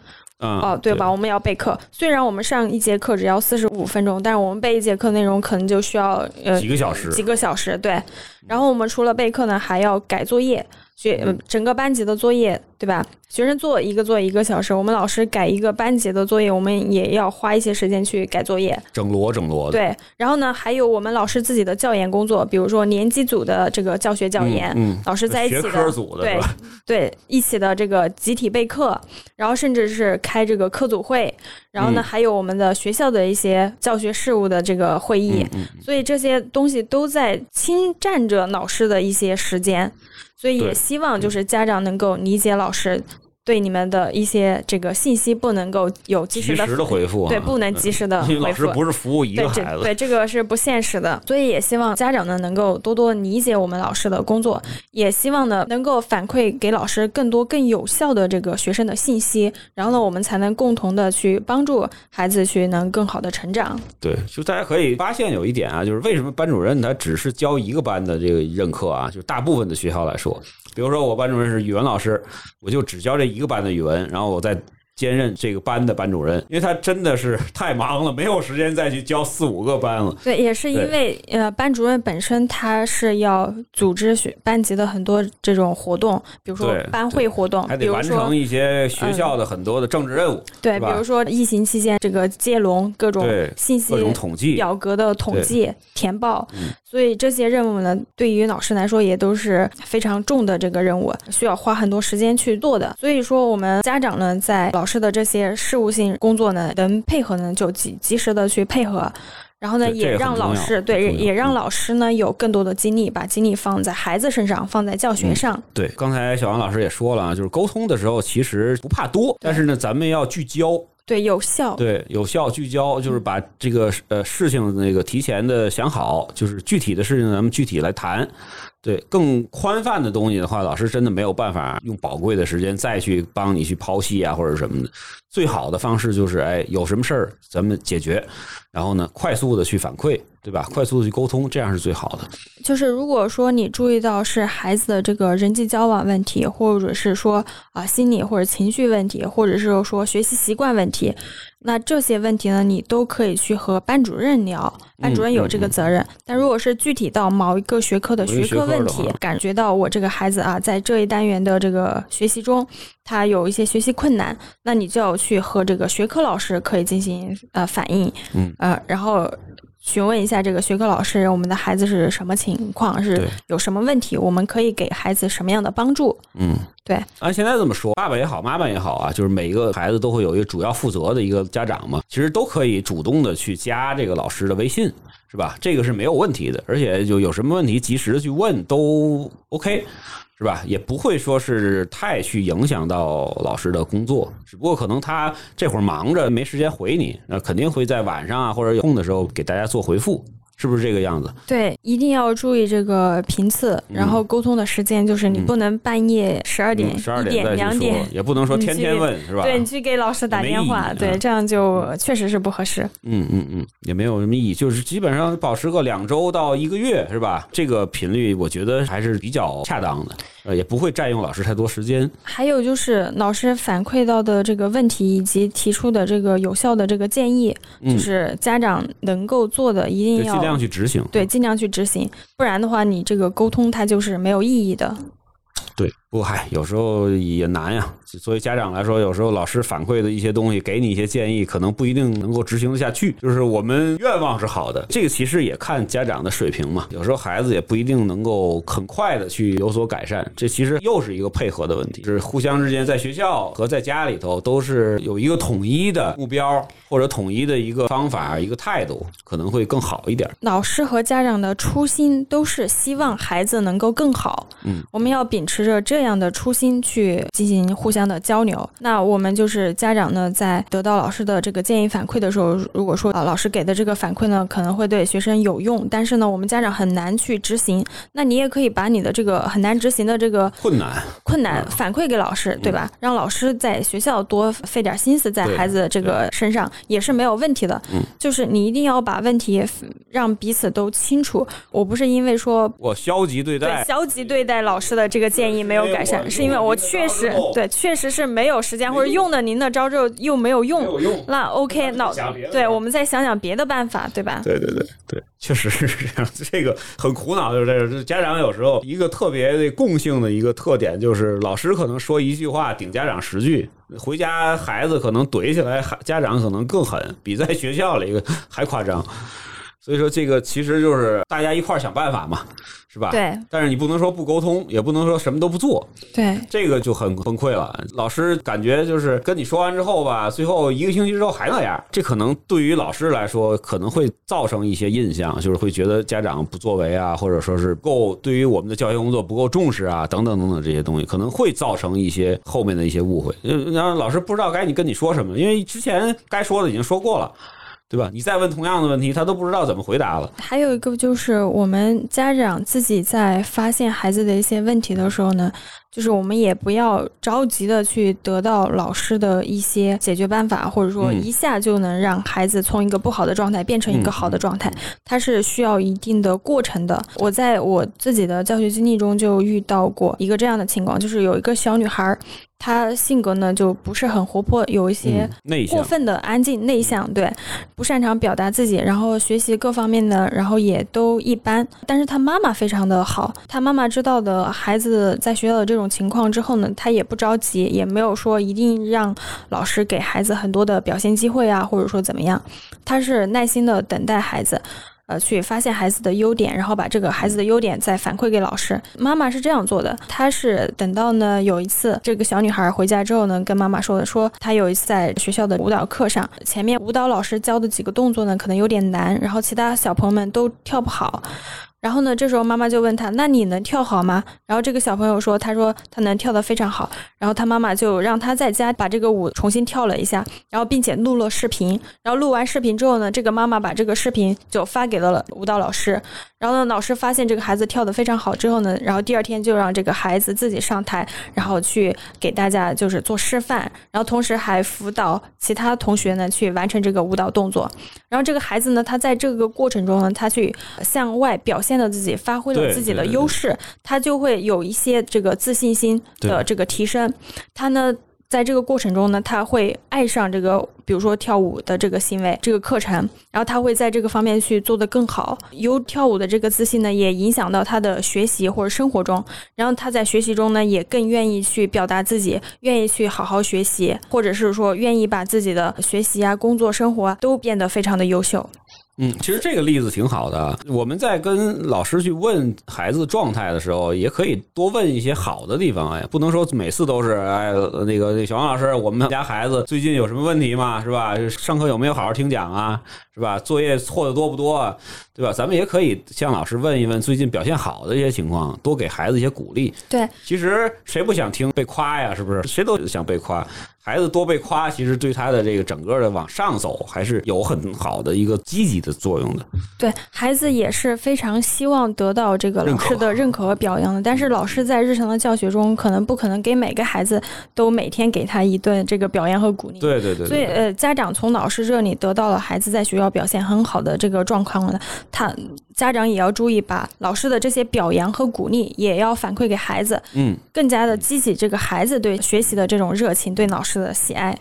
嗯，哦，对吧？我们要备课。虽然我们上一节课只要四十五分钟，但是我们备一节课内容可能就需要呃几个小时，几个小时。对，然后我们除了备课呢，还要改作业，学呃整个班级的作业，对吧？学生做一个作业一个小时，我们老师改一个班级的作业，我们也要花一些时间去改作业。整摞整摞的。对，然后呢，还有我们老师自己的教研工作，比如说年级组的这个教学教研，嗯，老师在一起的学科组的对？对一起的这个集体备课，然后甚至是开这个课组会，然后呢，嗯还有我们的学校的一些教学事务的这个会议，嗯所以这些东西都在侵占着老师的一些时间，所以也希望就是家长能够理解老师。对你们的一些这个信息不能够有及时的及时的回复啊，对，不能及时的因为老。师不是服务一个孩子，这对这个是不现实的，所以也希望家长呢能够多多理解我们老师的工作，也希望呢能够反馈给老师更多更有效的这个学生的信息，然后呢我们才能共同的去帮助孩子去能更好的成长。对，就大家可以发现有一点啊，就是为什么班主任他只是教一个班的这个任课啊？就大部分的学校来说，比如说我班主任是语文老师，我就只教这一个班的语文，然后我再兼任这个班的班主任，因为他真的是太忙了，没有时间再去教四五个班了。对，也是因为呃，班主任本身他是要组织学班级的很多这种活动，比如说班会活动还，得完成一些学校的很多的政治任务，对，比如说疫情期间这个接龙各种信息各种统计。表格的统计填报嗯，所以这些任务呢，对于老师来说也都是非常重的这个任务，需要花很多时间去做的。所以说，我们家长呢，在老师师的这些事务性工作呢，能配合呢就及及时的去配合。然后呢，也让老师对，也让嗯老师呢有更多的精力，把精力放在孩子身上，放在教学嗯上。对，刚才小王老师也说了啊，就是沟通的时候其实不怕多，但是呢，咱们要聚焦，对，有效。对，有效聚焦，就是把这个呃事情那个提前的想好，就是具体的事情咱们具体来谈。对，更宽泛的东西的话，老师真的没有办法用宝贵的时间再去帮你去剖析啊或者什么的。最好的方式就是，哎，有什么事儿咱们解决，然后呢，快速的去反馈，对吧？快速的去沟通，这样是最好的。就是如果说你注意到是孩子的这个人际交往问题，或者是说啊、心理或者情绪问题，或者是说学习习惯问题，那这些问题呢，你都可以去和班主任聊，班主任有这个责任。但如果是具体到某一个学科的学科问题感觉到我这个孩子啊，在这一单元的这个学习中，他有一些学习困难，那你就要去和这个学科老师可以进行呃反映，嗯呃，然后。询问一下这个学科老师，我们的孩子是什么情况，是有什么问题，我们可以给孩子什么样的帮助？嗯，对，按现在这么说，爸爸也好，妈妈也好啊，就是每一个孩子都会有一个主要负责的一个家长嘛，其实都可以主动的去加这个老师的微信，是吧？这个是没有问题的，而且就有什么问题及时的去问都 OK。是吧？也不会说是太去影响到老师的工作，只不过可能他这会儿忙着没时间回你，那肯定会在晚上啊或者有空的时候给大家做回复，是不是这个样子？对，一定要注意这个频次，然后沟通的时间，就是你嗯不能半夜十二点、十二一点、两点，，也不能说 (laughs) 天天问，是吧？对你去给老师打电话，对，嗯这样就确实是不合适。嗯嗯嗯，也没有什么意义，就是基本上保持个两周到一个月，是吧？这个频率我觉得还是比较恰当的，呃，也不会占用老师太多时间。还有就是老师反馈到的这个问题以及提出的这个有效的这个建议，嗯就是家长能够做的一定要量去执行。对尽量去执行，不然的话你这个沟通它就是没有意义的。对，不过嗨，有时候也难呀。作为家长来说，有时候老师反馈的一些东西，给你一些建议，可能不一定能够执行得下去。就是我们愿望是好的，这个其实也看家长的水平嘛。有时候孩子也不一定能够很快的去有所改善，这其实又是一个配合的问题，就是互相之间在学校和在家里头都是有一个统一的目标或者统一的一个方法、一个态度，可能会更好一点。老师和家长的初心都是希望孩子能够更好。嗯，我们要秉持着这样的初心去进行互相的交流。那我们就是家长呢，在得到老师的这个建议反馈的时候，如果说啊老师给的这个反馈呢，可能会对学生有用，但是呢，我们家长很难去执行。那你也可以把你的这个很难执行的这个困难，困难反馈给老师，对吧？让老师在学校多费点心思在孩子这个身上也是没有问题的。嗯，就是你一定要把问题让彼此都清楚。我不是因为说我消极对待对，消极对待老师的这个建议没有改善，是因为我确实对确实是没有时间，或者用了您的招之后又没有用。用。那 OK，那想别的对，我们再想想别的办法，对吧？对对对对，确实是这样。(laughs) 这个很苦恼，就是这个。家长有时候一个特别的共性的一个特点，就是老师可能说一句话顶家长十句，回家孩子可能怼起来，孩家长可能更狠，比在学校里还夸张。所以说，这个其实就是大家一块儿想办法嘛，是吧？。对但是你不能说不沟通，也不能说什么都不做，对这个就很崩溃了。老师感觉就是跟你说完之后吧，最后一个星期之后还那样，这可能对于老师来说可能会造成一些印象，就是会觉得家长不作为啊，或者说是不够对于我们的教学工作不够重视啊，等等等等这些东西，可能会造成一些后面的一些误会。呃然后老师不知道该你跟你说什么，因为之前该说的已经说过了。对吧？你再问同样的问题，他都不知道怎么回答了。还有一个就是，我们家长自己在发现孩子的一些问题的时候呢，就是我们也不要着急的去得到老师的一些解决办法，或者说嗯一下就能让孩子从一个不好的状态变成一个好的状态，它是需要一定的过程的。我在我自己的教学经历中就遇到过一个这样的情况，就是有一个小女孩儿，她性格呢就不是很活泼，有一些过分的安静内向，对，不擅长表达自己，然后学习各方面的，然后也都一般。但是他妈妈非常的好，他妈妈知道的孩子在学校的这种情况之后呢，他也不着急，也没有说一定让老师给孩子很多的表现机会啊，或者说怎么样，他是耐心的等待孩子。呃去发现孩子的优点，然后把这个孩子的优点再反馈给老师。妈妈是这样做的，她是等到呢有一次这个小女孩回家之后呢，跟妈妈说的，说她有一次在学校的舞蹈课上，前面舞蹈老师教的几个动作呢可能有点难，然后其他小朋友们都跳不好。然后呢，这时候妈妈就问他：“那你能跳好吗？”然后这个小朋友说：“他说他能跳得非常好。”然后他妈妈就让他在家把这个舞重新跳了一下，然后并且录了视频。然后录完视频之后呢，这个妈妈把这个视频就发给了舞蹈老师。然后呢，老师发现这个孩子跳得非常好之后呢，然后第二天就让这个孩子自己上台，然后去给大家就是做示范，然后同时还辅导其他同学呢去完成这个舞蹈动作。然后这个孩子呢，他在这个过程中呢，他去向外表现了自己，发挥了自己的优势，他就会有一些这个自信心的这个提升。他呢。在这个过程中呢，他会爱上这个，比如说跳舞的这个行为、这个课程，然后他会在这个方面去做得更好。由跳舞的这个自信呢，也影响到他的学习或者生活中，然后他在学习中呢，也更愿意去表达自己，愿意去好好学习，或者是说愿意把自己的学习啊、工作、生活啊都变得非常的优秀。嗯，其实这个例子挺好的。我们在跟老师去问孩子状态的时候，也可以多问一些好的地方。哎，不能说每次都是哎，那个那小王老师，我们家孩子最近有什么问题吗？是吧？上课有没有好好听讲啊？是吧？作业错的多不多？对吧？咱们也可以向老师问一问最近表现好的一些情况，多给孩子一些鼓励。对，其实谁不想听被夸呀？是不是？谁都想被夸。孩子多被夸，其实对他的这个整个的往上走还是有很好的一个积极的作用的。对孩子也是非常希望得到这个老师的认可和表扬的。但是老师在日常的教学中，可能不可能给每个孩子都每天给他一顿这个表扬和鼓励。对对对。所以呃，家长从老师这里得到了孩子在学校表现很好的这个状况呢，他家长也要注意把老师的这些表扬和鼓励也要反馈给孩子，嗯，更加的激起这个孩子对学习的这种热情，对老师。的喜爱，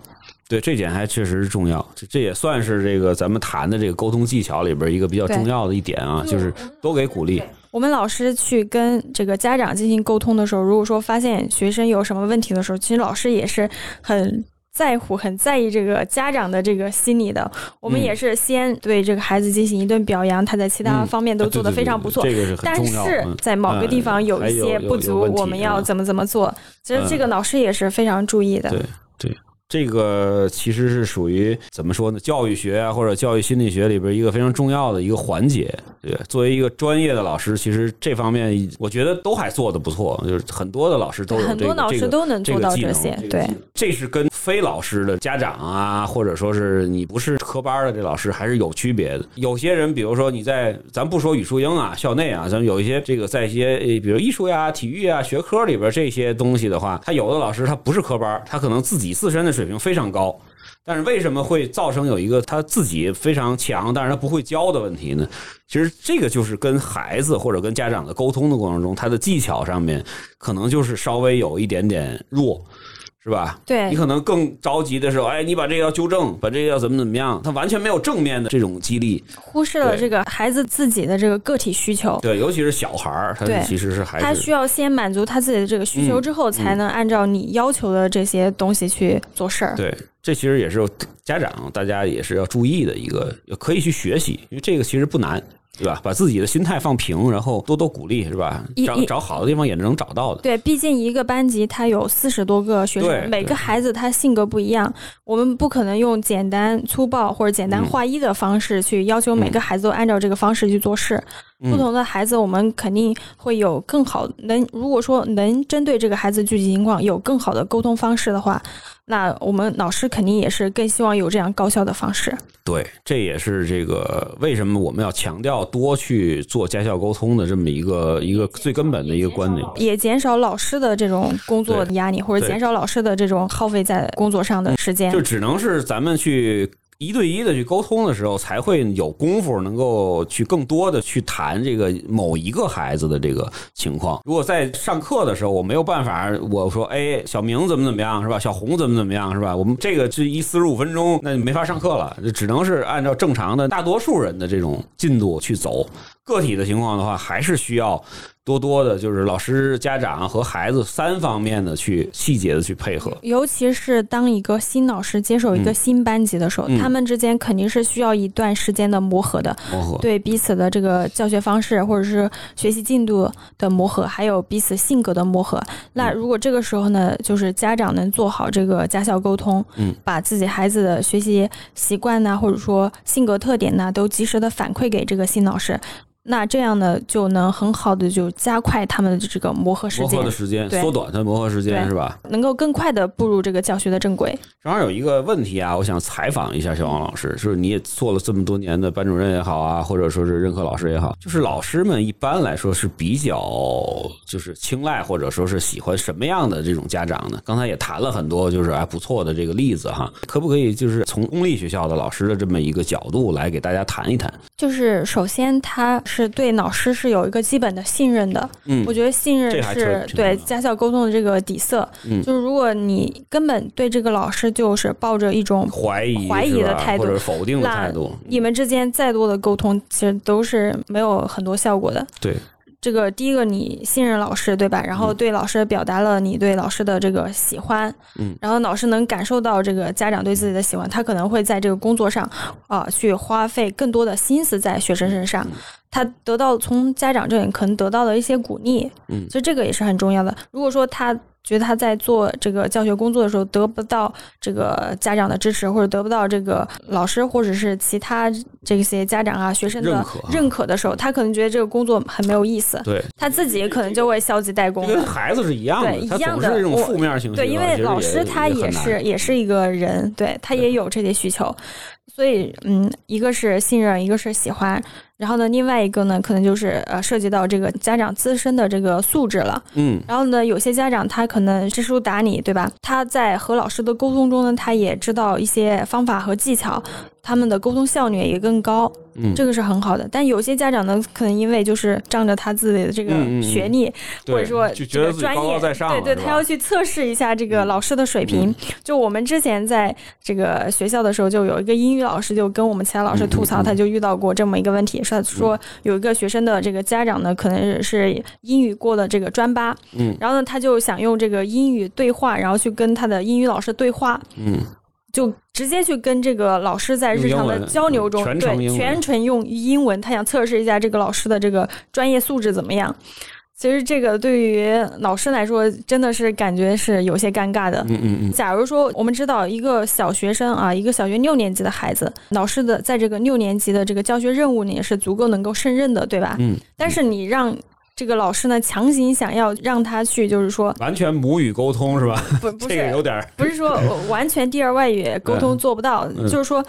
对这点还确实是重要，这这也算是这个咱们谈的这个沟通技巧里边一个比较重要的一点啊，就是多给鼓励。我们老师去跟这个家长进行沟通的时候，如果说发现学生有什么问题的时候，其实老师也是很在乎、很在意这个家长的这个心理的。我们也是先对这个孩子进行一顿表扬，他在其他方面都做得非常不错，这个是但是在某个地方有一些不足，我们要怎么怎么做？其实这个老师也是非常注意的。对。对，这个其实是属于怎么说呢？教育学啊，或者教育心理学里边一个非常重要的一个环节。对，作为一个专业的老师，其实这方面我觉得都还做的不错，就是很多的老师都有很多老师都能做到这些。对，这是跟非老师的家长啊，或者说是你不是科班的这老师还是有区别的。有些人，比如说你在咱不说语数英啊，校内啊，咱们有一些这个在一些比如艺术呀、体育啊学科里边这些东西的话，他有的老师他不是科班，他可能自己自身的水平非常高。但是为什么会造成有一个他自己非常强，但是他不会教的问题呢？其实这个就是跟孩子或者跟家长的沟通的过程中，他的技巧上面可能就是稍微有一点点弱。是吧？对你可能更着急的时候，哎，你把这个要纠正，把这个要怎么怎么样，他完全没有正面的这种激励，忽视了这个孩子自己的这个个体需求。对，尤其是小孩儿，他其实是孩子，他需要先满足他自己的这个需求之后，才能按照你要求的这些东西去做事儿。对，这其实也是家长大家也是要注意的一个，可以去学习，因为这个其实不难。对吧？把自己的心态放平，然后多多鼓励，是吧？找找好的地方也是能找到的。对，毕竟一个班级他有四十多个学生，每个孩子他性格不一样，我们不可能用简单粗暴或者简单划一的方式去要求每个孩子都按照这个方式去做事。不同的孩子，我们肯定会有更好能。如果说能针对这个孩子具体情况有更好的沟通方式的话，那我们老师肯定也是更希望有这样高效的方式。对，这也是这个为什么我们要强调多去做家校沟通的这么一个一个最根本的一个观点，也减少老师的这种工作压力，或者减少老师的这种耗费在工作上的时间。就只能是咱们去。一对一的去沟通的时候，才会有功夫能够去更多的去谈这个某一个孩子的这个情况。如果在上课的时候，我没有办法，我说，哎，小明怎么怎么样，是吧？小红怎么怎么样，是吧？我们这个这一四十五分钟，那就没法上课了，就只能是按照正常的大多数人的这种进度去走。个体的情况的话，还是需要多多的，就是老师、家长和孩子三方面的去细节的去配合。尤其是当一个新老师接手一个嗯新班级的时候，嗯他们之间肯定是需要一段时间的磨合的，磨合，对彼此的这个教学方式或者是学习进度的磨合，还有彼此性格的磨合。那如果这个时候呢，就是家长能做好这个家校沟通，嗯，把自己孩子的学习习惯呐，或者说性格特点呐，都及时的反馈给这个新老师。那这样呢，就能很好的就加快他们的这个磨合时间磨合的，时间，缩短它的磨合时间是吧？能够更快的步入这个教学的正轨。正好有一个问题啊，我想采访一下小王老师，就是你也做了这么多年的班主任也好啊，或者说是任课老师也好，就是老师们一般来说是比较就是青睐或者说是喜欢什么样的这种家长呢？刚才也谈了很多就是哎不错的这个例子哈，可不可以就是从公立学校的老师的这么一个角度来给大家谈一谈？就是首先他是对老师是有一个基本的信任的，嗯我觉得信任是对家校沟通的这个底色。嗯就是如果你根本对这个老师就是抱着一种怀疑怀疑的态度或者否定的那态度，你们之间再多的沟通，其实都是没有很多效果的。对，这个第一个，你信任老师，对吧？然后嗯对老师表达了你对老师的这个喜欢，嗯。然后老师能感受到这个家长对自己的喜欢，他可能会在这个工作上啊、去花费更多的心思在学生身上，嗯。他得到从家长这里可能得到的一些鼓励，嗯。所以这个也是很重要的。如果说他觉得他在做这个教学工作的时候得不到这个家长的支持，或者得不到这个老师或者是其他这些家长啊、学生的认可的时候，他可能觉得这个工作很没有意思，对，他自己可能就会消极怠工这。跟孩子是一样的对，一样的负面情绪。对，因为老师他也是也是一个人，对他也有这些需求，所以嗯，一个是信任，一个是喜欢，然后呢，另外一个呢，可能就是呃涉及到这个家长自身的这个素质了。嗯然后呢，有些家长他可能知书达理，对吧？他在和老师的沟通中呢，他也知道一些方法和技巧，他们的沟通效率也更高，嗯，这个是很好的。但有些家长呢，可能因为就是仗着他自己的这个嗯嗯嗯学历，或者说就觉得专业，高高在上对对，他要去测试一下这个嗯老师的水平。就我们之前在这个学校的时候，就有一个英语老师就跟我们其他老师吐槽，他就遇到过这么一个问题，说说有一个学生的这个家长呢，可能是英语过了这个专八，嗯。然后呢，他就想用这个英语对话，然后去跟他的英语老师对话，嗯。就直接去跟这个老师在日常的交流中，对全程用英文，他想测试一下这个老师的这个专业素质怎么样。其实这个对于老师来说，真的是感觉是有些尴尬的。嗯嗯嗯，假如说我们知道一个小学生啊，一个小学六年级的孩子，老师的在这个六年级的这个教学任务里是足够能够胜任的，对吧？嗯，但是你让这个老师呢强行想要让他去，就是说完全母语沟通是吧？不不 (laughs) 这个是有点儿不是说 (laughs) 完全第二外语沟通做不到，嗯就是说。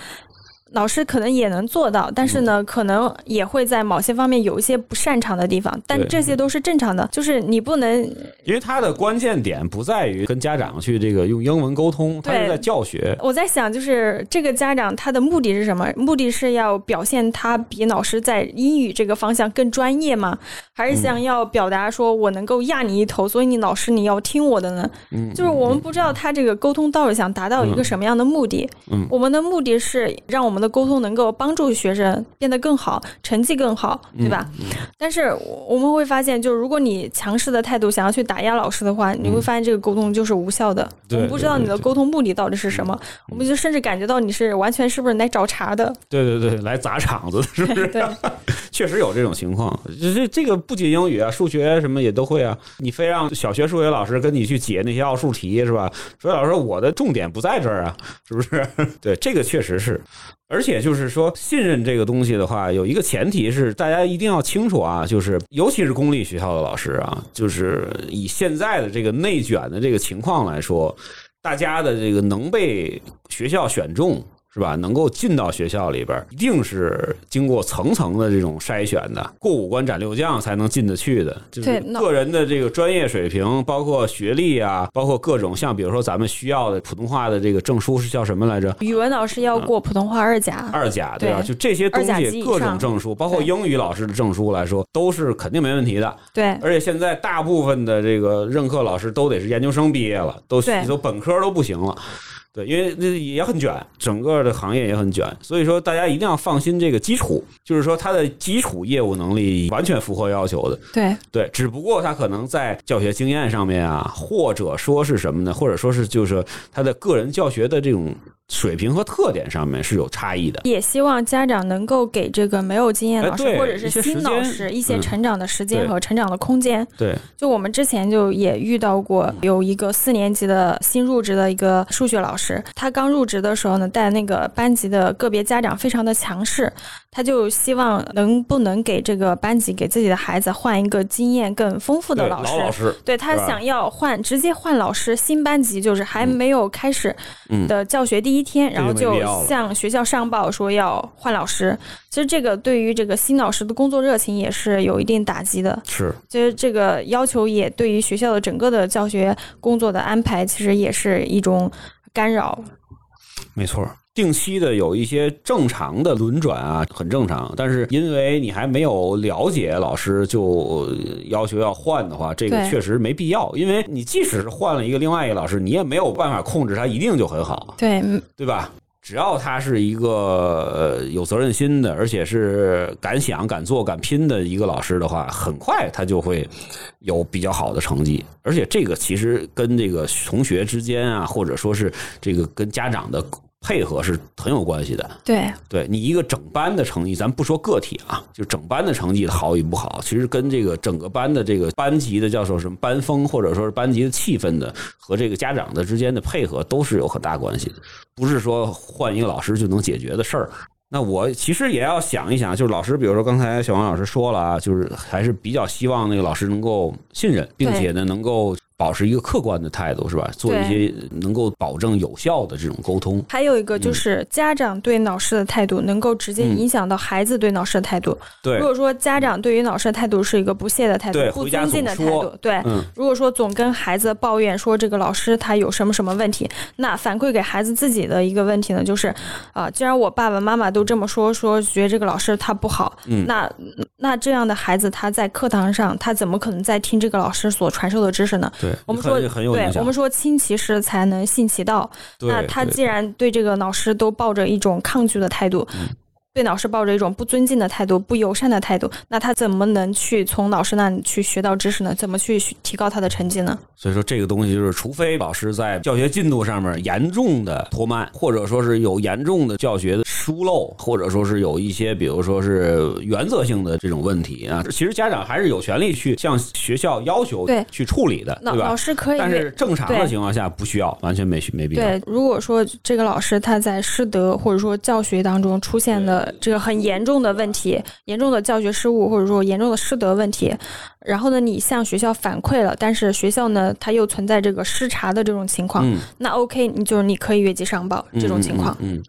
老师可能也能做到，但是呢，可能也会在某些方面有一些不擅长的地方，但这些都是正常的。就是你不能因为他的关键点不在于跟家长去这个用英文沟通，他是在教学。我在想，就是这个家长他的目的是什么？目的是要表现他比老师在英语这个方向更专业吗？还是想要表达说我能够压你一头，所以你老师你要听我的呢？嗯，就是我们不知道他这个沟通到底想达到一个什么样的目的。嗯我们的目的是让我们的沟通能够帮助学生变得更好，成绩更好，对吧？嗯但是我们会发现，就是如果你强势的态度想要去打压老师的话，你会发现这个沟通就是无效的。嗯我们不知道你的沟通目的到底是什么，我们就甚至感觉到你是完全是不是来找茬的。对对对，来砸场子的是不是？对，(laughs) 确实有这种情况。这这这个不仅英语啊，数学什么也都会啊。你非让小学数学老师跟你去解那些奥数题是吧？数学老师说我的重点不在这儿啊，是不是？(laughs) 对，这个确实是。而且就是说，信任这个东西的话，有一个前提是大家一定要清楚啊，就是尤其是公立学校的老师啊，就是以现在的这个内卷的这个情况来说，大家的这个能被学校选中。是吧？能够进到学校里边儿，一定是经过层层的这种筛选的，过五关斩六将才能进得去的。就是个人的这个专业水平，包括学历啊，包括各种像比如说咱们需要的普通话的这个证书是叫什么来着？语文老师要过普通话二甲，二甲对吧？对就这些东西，各种证书，包括英语老师的证书来说，都是肯定没问题的。对而且现在大部分的这个任课老师都得是研究生毕业了，都对都本科都不行了。对，因为那也很卷，整个的行业也很卷，所以说大家一定要放心这个基础，就是说他的基础业务能力完全符合要求的。对对，只不过他可能在教学经验上面啊，或者说是什么呢？或者说是就是他的个人教学的这种水平和特点上面是有差异的。也希望家长能够给这个没有经验老师、哎或者是新老师一些嗯成长的时间和成长的空间。对，就我们之前就也遇到过，有一个四年级的新入职的一个数学老师，他刚入职的时候呢，带那个班级的个别家长非常的强势，他就希望能不能给这个班级给自己的孩子换一个经验更丰富的老师。老老师，对他想要换，直接换老师，新班级就是还没有开始嗯的教学第一天，然后就向学校上报说要换老师。其实这个对于这个新老师的工作热情也是有一定打击的。是其实这个要求也对于学校的整个的教学工作的安排，其实也是一种干扰。没错。定期的有一些正常的轮转啊，很正常。但是因为你还没有了解老师，就呃要求要换的话，这个确实没必要。因为你即使是换了一个另外一个老师，你也没有办法控制他一定就很好。对，嗯对吧？只要他是一个呃有责任心的，而且是敢想、敢做、敢拼的一个老师的话，很快他就会有比较好的成绩。而且这个其实跟这个同学之间啊，或者说是这个跟家长的配合是很有关系的。对对你一个整班的成绩，咱不说个体啊，就整班的成绩好与不好，其实跟这个整个班的这个班级的叫做什么班风，或者说是班级的气氛的和这个家长的之间的配合都是有很大关系的，不是说换一个老师就能解决的事儿。那我其实也要想一想，就是老师，比如说刚才小王老师说了啊，就是还是比较希望那个老师能够信任，并且呢能够保持一个客观的态度，是吧？做一些能够保证有效的这种沟通。还有一个嗯就是家长对老师的态度，能够直接影响到孩子对老师的态度。对。如，果说家长对于老师的态度是一个不屑的态度，不尊敬的态度，对，嗯，如果说总跟孩子抱怨说这个老师他有什么什么问题，那反馈给孩子自己的一个问题呢，就是啊、既然我爸爸妈妈都这么说，说觉得这个老师他不好，嗯。那那这样的孩子他在课堂上他怎么可能在听这个老师所传授的知识呢？对，我们说。对我们说亲其实才能信其道，那他既然对这个老师都抱着一种抗拒的态度，嗯对老师抱着一种不尊敬的态度、不友善的态度，那他怎么能去从老师那里去学到知识呢？怎么去提高他的成绩呢？所以说这个东西就是，除非老师在教学进度上面严重的拖慢，或者说是有严重的教学的疏漏，或者说是有一些比如说是原则性的这种问题啊，其实家长还是有权利去向学校要求对去处理的，老对吧老？师可以但是正常的情况下不需要，完全没需没必要。对，如果说这个老师他在师德或者说教学当中出现了这个很严重的问题、严重的教学失误，或者说严重的师德问题，然后呢，你向学校反馈了，但是学校呢，它又存在这个失察的这种情况，嗯，那 OK，你就是你可以越级上报这种情况。嗯，嗯嗯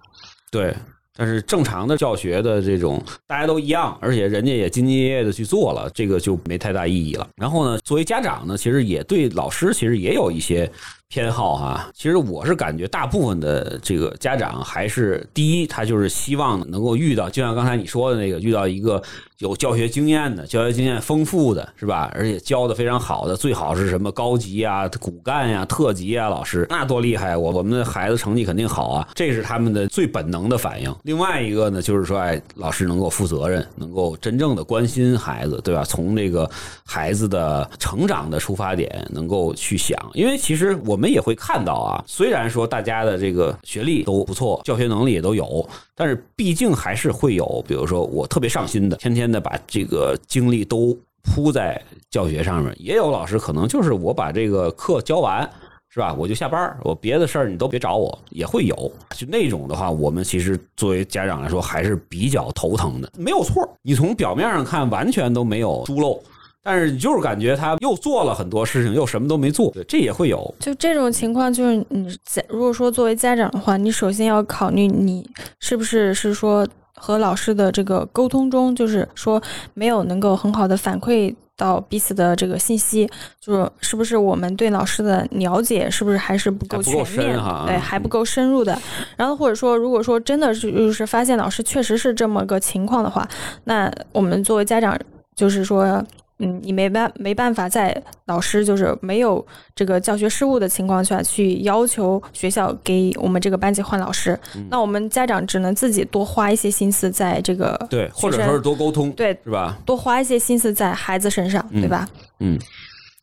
对。但是正常的教学的这种大家都一样，而且人家也兢兢业业的去做了，这个就没太大意义了。然后呢，作为家长呢，其实也对老师其实也有一些偏好哈。其实我是感觉大部分的这个家长还是第一，他就是希望能够遇到，就像刚才你说的那个，遇到一个有教学经验的、教学经验丰富的，是吧？而且教的非常好的，最好是什么高级啊、骨干呀、特级啊老师，那多厉害！我我们的孩子成绩肯定好啊，这是他们的最本能的反应。另外一个呢，就是说，哎，老师能够负责任，能够真正的关心孩子，对吧？从这个孩子的成长的出发点，能够去想，因为其实我我们也会看到啊，虽然说大家的这个学历都不错，教学能力也都有，但是毕竟还是会有，比如说我特别上心的，天天的把这个精力都扑在教学上面，也有老师可能就是我把这个课教完。是吧？我就下班我别的事儿你都别找我，也会有。就那种的话，我们其实作为家长来说还是比较头疼的。没有错，你从表面上看完全都没有疏漏，但是你就是感觉他又做了很多事情，又什么都没做，对，这也会有。就这种情况，就是你在如果说作为家长的话，你首先要考虑你是不是是说和老师的这个沟通中，就是说没有能够很好的反馈到彼此的这个信息，就是是不是我们对老师的了解是不是还是不够全面深哈，对，还不够深入的。然后或者说，如果说真的是就是发现老师确实是这么个情况的话，那我们作为家长就是说。嗯，你没办没办法在老师就是没有这个教学失误的情况下去要求学校给我们这个班级换老师，嗯那我们家长只能自己多花一些心思在这个对，或者说是多沟通，对是吧？多花一些心思在孩子身上，对吧？嗯，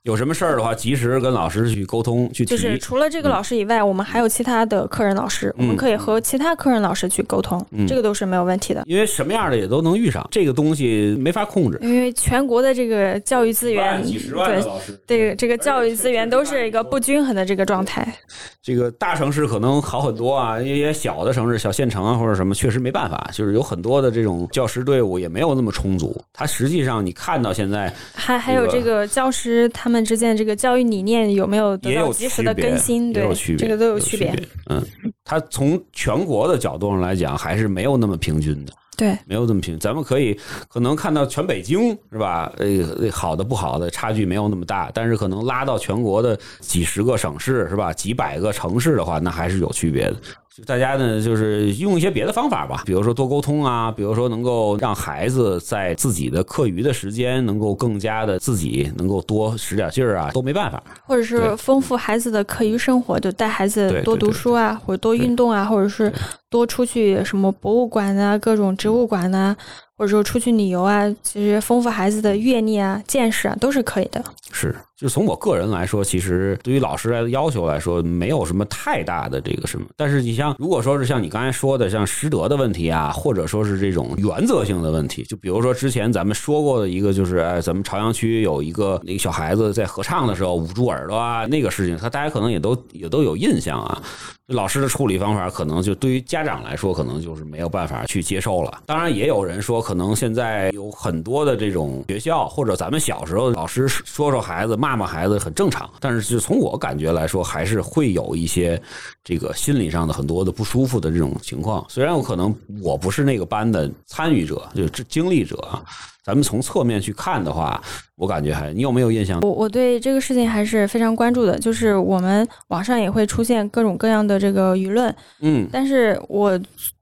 有什么事儿的话，及时跟老师去沟通去提。就是除了这个老师以外，我们还有其他的客人老师，我们可以和其他客人老师去沟通，嗯这个都是没有问题的。因为什么样的也都能遇上，这个东西没法控制。因为全国的这个教育资源，几十万的对老师，这个这个教育资源都是一个不均衡的这个状态。这个大城市可能好很多啊，一些小的城市、小县城啊或者什么，确实没办法，就是有很多的这种教师队伍也没有那么充足。它实际上你看到现在还还有这个教师他们之间的这个教育理念有没有得到及时的更新？对这个都有有区别。。嗯，它从全国的角度上来讲，还是没有那么平均的。对，没有这么平，咱们可以可能看到全北京是吧？呃，好的不好的差距没有那么大，但是可能拉到全国的几十个省市是吧？几百个城市的话，那还是有区别的。就大家呢，就是用一些别的方法吧，比如说多沟通啊，比如说能够让孩子在自己的课余的时间能够更加的自己能够多使点劲儿啊，都没办法。或者是丰富孩子的课余生活，就带孩子多读书啊，或者多运动啊，或者是多出去什么博物馆啊、各种植物馆呐、或者说出去旅游啊，其实丰富孩子的阅历啊、见识啊，都是可以的。是，就从我个人来说，其实对于老师来的要求来说，没有什么太大的这个什么。但是你像，如果说是像你刚才说的，像师德的问题啊，或者说是这种原则性的问题，就比如说之前咱们说过的一个，就是哎，咱们朝阳区有一个那个小孩子在合唱的时候捂住耳朵啊，那个事情，他大家可能也都也都有印象啊。老师的处理方法可能就对于家长来说，可能就是没有办法去接受了。当然，也有人说，可能现在有很多的这种学校，或者咱们小时候老师说说孩子、骂骂孩子很正常。但是，就从我感觉来说，还是会有一些这个心理上的很多的不舒服的这种情况。虽然我可能我不是那个班的参与者，就是经历者，咱们从侧面去看的话，我感觉还你有没有印象？我我对这个事情还是非常关注的，就是我们网上也会出现各种各样的这个舆论，嗯但是我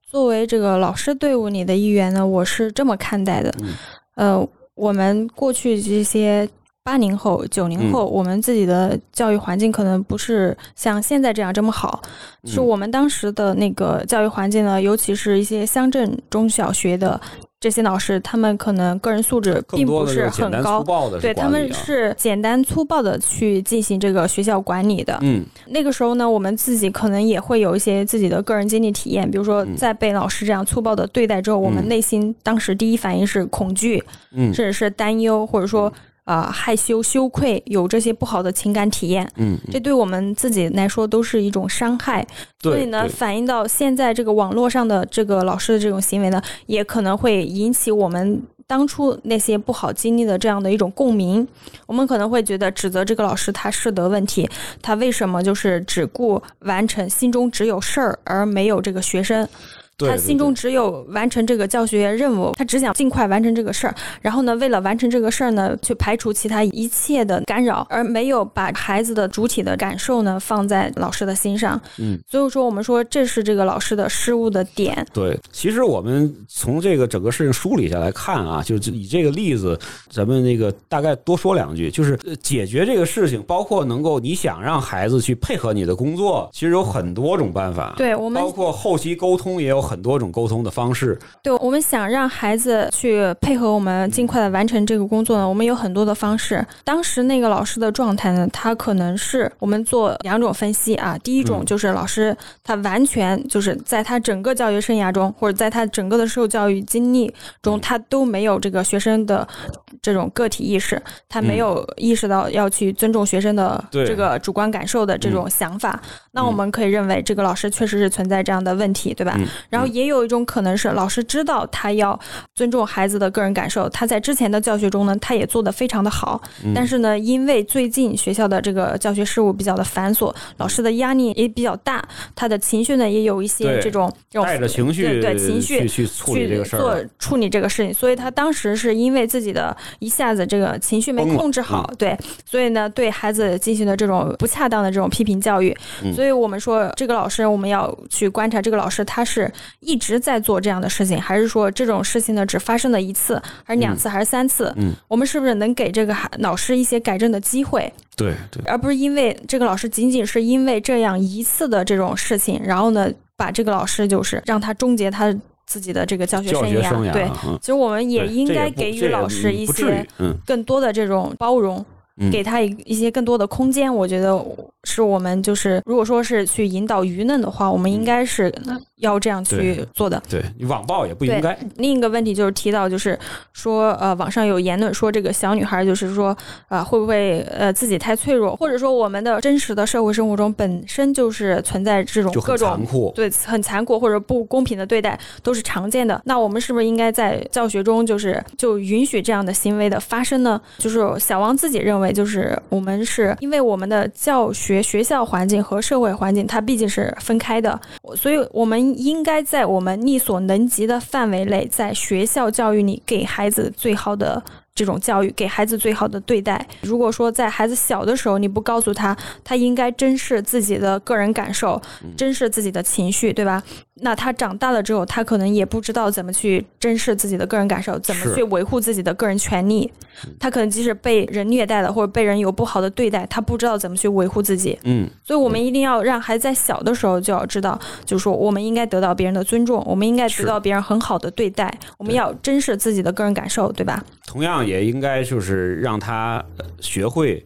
作为这个老师队伍里的一员呢，我是这么看待的。嗯呃，我们过去这些八零后、九零后，我们自己的教育环境可能不是像现在这样这么好。是嗯。我们当时的那个教育环境呢，尤其是一些乡镇中小学的这些老师，他们可能个人素质并不是很高对他们是简单粗暴的去进行这个学校管理的，嗯。那个时候呢，我们自己可能也会有一些自己的个人经历体验，比如说嗯。在被老师这样粗暴的对待之后，我们嗯。内心当时第一反应是恐惧，嗯。甚至是担忧，或者说啊、呃害羞、羞愧，有这些不好的情感体验。嗯，这对我们自己来说都是一种伤害，所以呢，反映到现在这个网络上的这个老师的这种行为呢，也可能会引起我们当初那些不好经历的这样的一种共鸣。我们可能会觉得指责这个老师他师德问题，他为什么就是只顾完成，心中只有事儿而没有这个学生。对对他心中只有完成这个教学任务，他只想尽快完成这个事儿。然后呢，为了完成这个事儿呢，去排除其他一切的干扰，而没有把孩子的主体的感受呢放在老师的心上。嗯，所以说我们说这是这个老师的失误的点。对，其实我们从这个整个事情梳理下来看啊，就就以这个例子，咱们那个大概多说两句，就是呃解决这个事情，包括能够你想让孩子去配合你的工作，其实有很多种办法。对我们包括后期沟通也有很多种沟通的方式。对我们想让孩子去配合我们尽快的完成这个工作呢，我们有很多的方式。当时那个老师的状态呢，他可能是我们做两种分析啊。第一种嗯就是老师他完全就是在他整个教育生涯中，或者在他整个的受教育经历中，嗯他都没有这个学生的这种个体意识，他没有意识到要去尊重学生的这个主观感受的这种想法。那我们可以认为这个老师确实是存在这样的问题，对吧？嗯然后也有一种可能是老师知道他要尊重孩子的个人感受，他在之前的教学中呢，他也做得非常的好，嗯。但是呢，因为最近学校的这个教学事务比较的繁琐，老师的压力也比较大，他的情绪呢也有一些这种这种带着情绪对对情绪去去处理这个事儿做处理这个事情，所以他当时是因为自己的一下子这个情绪没控制好，对，所以呢，对孩子进行的这种不恰当的这种批评教育，嗯。所以我们说这个老师我们要去观察这个老师他是一直在做这样的事情，还是说这种事情呢只发生了一次，还是两次，还是三次？嗯，我们是不是能给这个孩老师一些改正的机会？对对，而不是因为这个老师仅仅是因为这样一次的这种事情，然后呢，把这个老师就是让他终结他自己的这个教学生涯对，其实我们也应该给予老师一些嗯更多的这种包容。嗯给他一一些更多的空间，我觉得是我们就是，如果说是去引导舆论的话，我们应该是要这样去做的。对你网暴也不应该，另一个问题就是提到，就是说，呃，网上有言论说这个小女孩就是说，呃，会不会呃自己太脆弱，或者说我们的真实的社会生活中本身就是存在这种各种残酷。对很残酷或者不公平的对待都是常见的。那我们是不是应该在教学中就是就允许这样的行为的发生呢？就是小王自己认为，就是我们是因为我们的教学学校环境和社会环境它毕竟是分开的，所以我们应该在我们力所能及的范围内，在学校教育里给孩子最好的。这种教育给孩子最好的对待。如果说在孩子小的时候你不告诉他，他应该珍视自己的个人感受，珍视自己的情绪，对吧？那他长大了之后，他可能也不知道怎么去珍视自己的个人感受，怎么去维护自己的个人权利。他可能即使被人虐待了，或者被人有不好的对待，他不知道怎么去维护自己。嗯，所以，我们一定要让孩子在小的时候就要知道，就是说，我们应该得到别人的尊重，我们应该得到别人很好的对待，我们要珍视自己的个人感受，对吧？同样也应该就是让他呃学会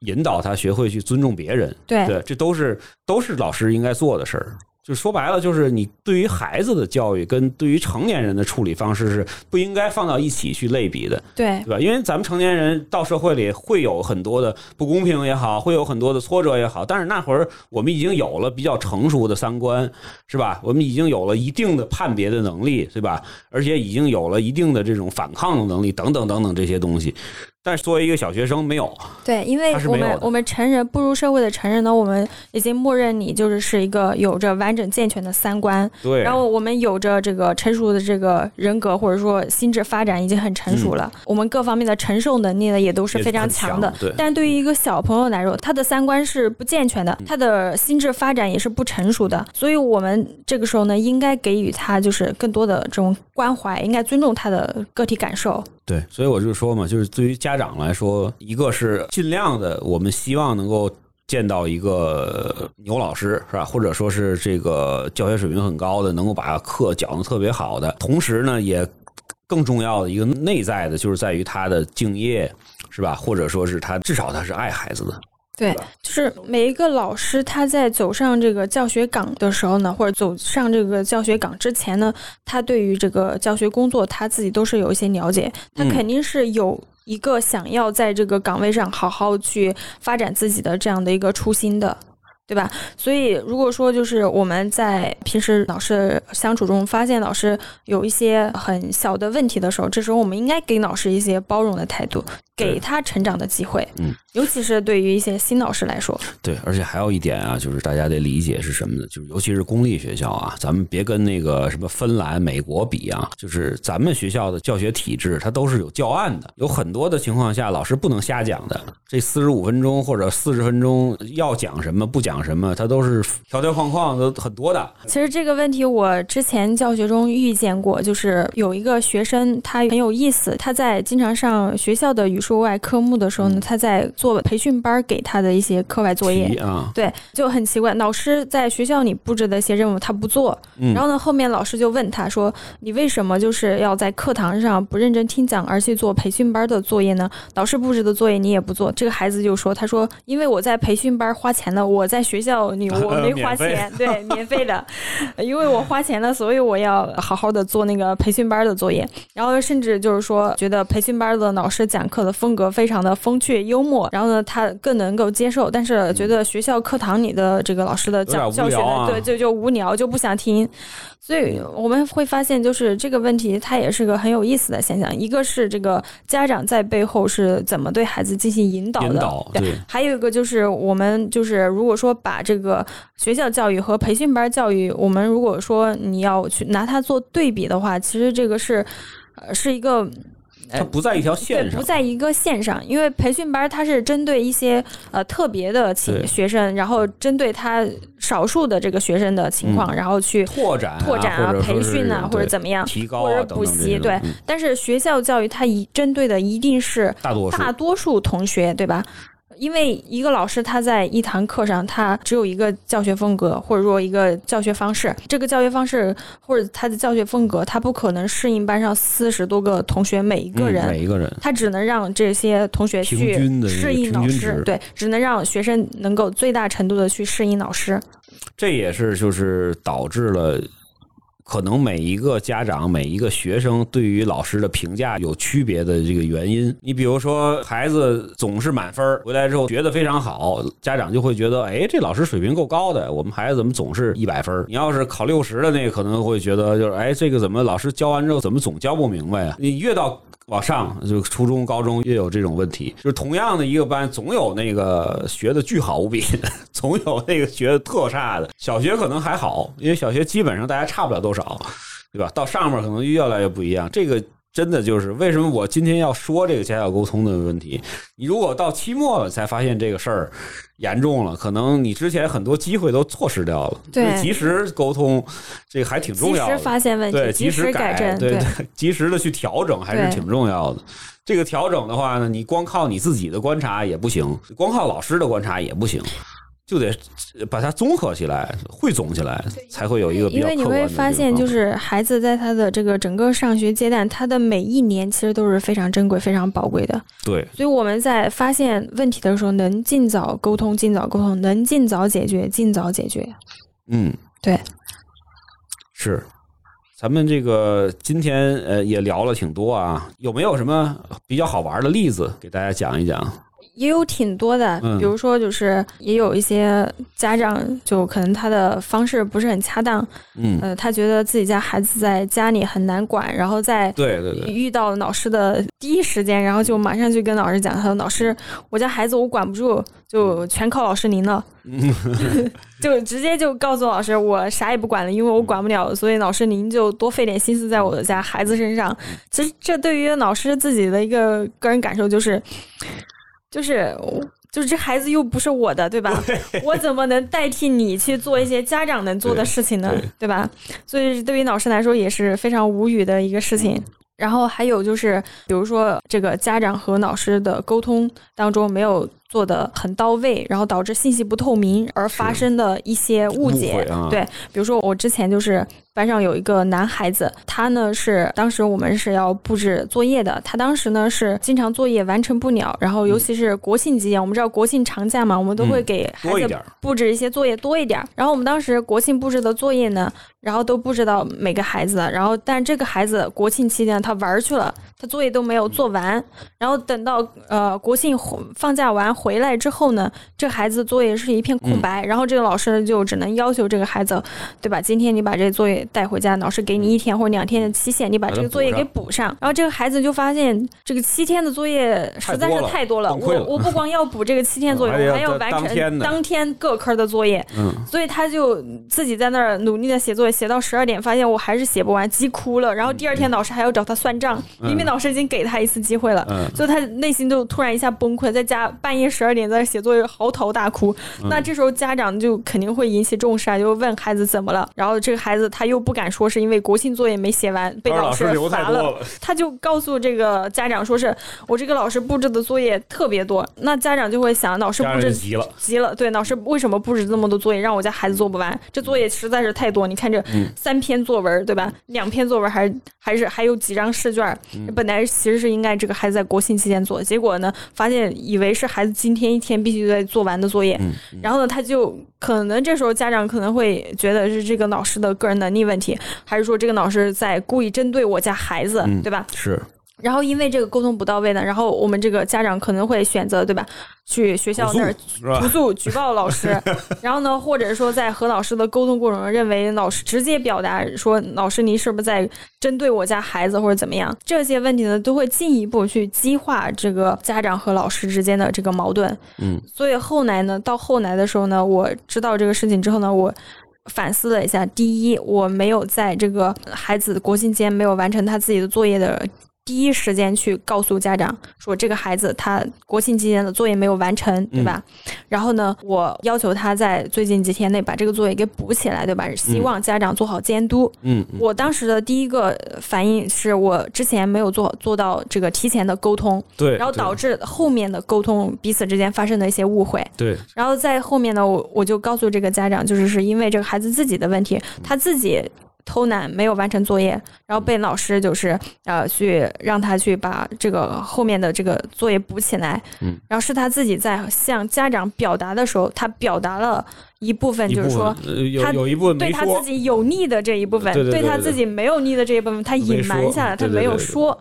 引导他学会去尊重别人。对对，这都是都是老师应该做的事儿。就说白了，就是你对于孩子的教育跟对于成年人的处理方式是不应该放到一起去类比的，对对吧？因为咱们成年人到社会里会有很多的不公平也好，会有很多的挫折也好，但是那会儿我们已经有了比较成熟的三观，是吧？我们已经有了一定的判别的能力，对吧？而且已经有了一定的这种反抗的能力，等等等等这些东西。但是作为一个小学生，没有，对，因为我们我们成人步入社会的成人呢，我们已经默认你就是是一个有着完整健全的三观，对，然后我们有着这个成熟的这个人格，或者说心智发展已经很成熟了，我们各方面的承受能力呢也都是非常强的。对，但对于一个小朋友来说，他的三观是不健全的，嗯他的心智发展也是不成熟的，所以我们这个时候呢，应该给予他就是更多的这种关怀，应该尊重他的个体感受。对，所以我就说嘛，就是对于家长来说，一个是尽量的，我们希望能够见到一个牛老师，是吧？或者说是这个教学水平很高的，能够把课讲得特别好的，同时呢，也更重要的一个内在的，就是在于他的敬业，是吧？或者说是他至少他是爱孩子的，对，就是每一个老师他在走上这个教学岗的时候呢，或者走上这个教学岗之前呢，他对于这个教学工作他自己都是有一些了解，他嗯。肯定是有一个想要在这个岗位上好好去发展自己的这样的一个初心的。对吧？所以如果说就是我们在平时老师相处中发现老师有一些很小的问题的时候，这时候我们应该给老师一些包容的态度，给他成长的机会。嗯，尤其是对于一些新老师来说，对，而且还有一点啊，就是大家得理解是什么呢？就是尤其是公立学校啊，咱们别跟那个什么芬兰、美国比啊，就是咱们学校的教学体制，它都是有教案的，有很多的情况下，老师不能瞎讲的。这四十五分钟或者四十分钟要讲什么，不讲什么，它都是条条框框都很多的。其实这个问题我之前教学中遇见过，就是有一个学生他很有意思，他在经常上学校的语数外科目的时候呢，他在做培训班给他的一些课外作业。啊，对，就很奇怪，老师在学校里布置的一些任务他不做，嗯然后呢，后面老师就问他说：“你为什么就是要在课堂上不认真听讲，而去做培训班的作业呢？老师布置的作业你也不做。”这个孩子就说：“他说因为我在培训班花钱了，我在学校里我 (laughs) 没花钱，对，(laughs) 免费的，因为我花钱了，所以我要好好的做那个培训班的作业。然后甚至就是说，觉得培训班的老师讲课的风格非常的风趣幽默，然后呢，他更能够接受，但是觉得学校课堂里的这个老师的讲教学呢，无聊啊对，就就无聊，就不想听。所以我们会发现，就是这个问题，它也是个很有意思的现象。一个是这个家长在背后是怎么对孩子进行引导的，对还有一个就是我们就是如果说把这个学校教育和培训班教育，我们如果说你要去拿它做对比的话，其实这个是呃是一个。它不在一条线对，上不，在一个线上，因为培训班它是针对一些呃特别的对情学生，然后针对他少数的这个学生的情况，然后去拓展啊、拓展啊、培训啊，或者怎么样，提高或者补习，对嗯。但是学校教育它一针对的一定是大多数大多数同学，对吧？因为一个老师他在一堂课上，他只有一个教学风格，或者说一个教学方式。这个教学方式或者他的教学风格，他不可能适应班上四十多个同学每一个嗯人。每一个人他只能让这些同学去适应老师对，只能让学生能够最大程度的去适应老师。这也是就是导致了。可能每一个家长、每一个学生对于老师的评价有区别的这个原因。你比如说，孩子总是满分儿回来之后觉得非常好，家长就会觉得，哎，这老师水平够高的，我们孩子怎么总是 (laughs) 一百分儿？你要是考六十的那个，可能会觉得就是，哎，这个怎么老师教完之后怎么总教不明白呀？你越到往上，就初中、高中也有这种问题。就是同样的一个班，总有那个学的巨好无比，(laughs) 总有那个学的特差的。小学可能还好，因为小学基本上大家差不了多少，对吧？到上面可能越来越不一样。这个真的就是为什么我今天要说这个家校沟通的问题。你如果到期末了才发现这个事儿严重了，可能你之前很多机会都错失掉了。对及时沟通，这个还挺重及时要的。发现问题，对，及及时改正，对对，及时的去调整还是挺重要的。这个调整的话呢，你光靠你自己的观察也不行，光靠老师的观察也不行，就得把它综合起来，汇总起来，才会有一个比因为你较客观的会发现，就是孩子在他的这个整个上学阶段，他的每一年其实都是非常珍贵、非常宝贵的。对所以我们在发现问题的时候，能尽早沟通，尽早沟通；能尽早解决，尽早解决。嗯，对，是。咱们这个今天呃也聊了挺多啊，有没有什么比较好玩的例子给大家讲一讲？也有挺多的，嗯比如说就是也有一些家长，就可能他的方式不是很恰当，嗯，呃，他觉得自己家孩子在家里很难管，然后在对对对，遇到老师的第一时间，然后就马上去跟老师讲，他说：“老师，我家孩子我管不住，就全靠老师您了。(laughs) ” (laughs) 就直接就告诉老师，我啥也不管了，因为我管不了，所以老师您就多费点心思在我的家孩子身上。其实这对于老师自己的一个个人感受就是，就是。就是这孩子又不是我的，对吧？我怎么能代替你去做一些家长能做的事情呢？对对吧？所以对于老师来说也是非常无语的一个事情。然后还有就是，比如说这个家长和老师的沟通当中没有做的很到位，然后导致信息不透明而发生的一些误解。对，比如说我之前就是班上有一个男孩子，他呢是当时我们是要布置作业的，他当时呢是经常作业完成不了，然后尤其是国庆期间，我们知道国庆长假嘛，我们都会嗯给孩子布置一些作业多一点儿。然后我们当时国庆布置的作业呢，然后都布置到每个孩子，然后但这个孩子国庆期间他玩儿去了，他作业都没有做完。然后等到呃国庆回放假完回来之后呢，这孩子作业是一片嗯空白，然后这个老师就只能要求这个孩子，对吧？今天你把这个作业带回家，老师给你一天或者两天的期限，你把这个作业给补上。然后这个孩子就发现这个七天的作业实在是太多了，多了 (laughs) 了我我不光要补这个七天作业，(laughs) 我还要要完成当天各科的作业。嗯，所以他就自己在那儿努力的写作业，写到十二点，发现我还是写不完，急哭了。然后第二天老师还要找他算账，明明老师已经给他一次机会了，嗯所以他内心就突然一下崩溃，在家半夜十二点在写作业，嚎啕大哭。嗯那这时候家长就肯定会引起重视啊，就问孩子怎么了。然后这个孩子他又不敢说是因为国庆作业没写完被老师罚了，了，他就告诉这个家长说是我这个老师布置的作业特别多，那家长就会想老师布置急了。急了，对，老师为什么布置这么多作业，让我家孩子做不完？这作业实在是太多，你看这嗯三篇作文，对吧？两篇作文还还是还有几张试卷，嗯本来其实是应该这个孩子在国庆期间做，结果呢，发现以为是孩子今天一天必须得做完的作业，嗯然后呢，他就可能这时候家长可能会觉得是这个老师的个人能力问题，还是说这个老师在故意针对我家孩子，嗯对吧？是，然后因为这个沟通不到位呢，然后我们这个家长可能会选择，对吧？去学校那儿投？诉举报老师，(laughs) 然后呢，或者说在和老师的沟通过程中，认为老师直接表达说老师您是不是在针对我家孩子或者怎么样，这些问题呢，都会进一步去激化这个家长和老师之间的这个矛盾。嗯，所以后来呢，到后来的时候呢，我知道这个事情之后呢，我。反思了一下，第一，我没有在这个孩子国庆间没有完成他自己的作业的第一时间去告诉家长说这个孩子他国庆期间的作业没有完成，对吧？然后呢，我要求他在最近几天内把这个作业给补起来，对吧？希望家长做好监督。嗯，嗯我当时的第一个反应是我之前没有做做到这个提前的沟通，对，然后导致后面的沟通彼此之间发生的一些误会。对然后在后面呢，我我就告诉这个家长，就是是因为这个孩子自己的问题，他自己偷懒没有完成作业，然后被老师就是呃去让他去把这个后面的这个作业补起来。嗯，然后是他自己在向家长表达的时候，他表达了一部分，就是说他有一部分对他自，己有利的这一部分，对他自己没有利的这一部分，他隐瞒下来，他没有说。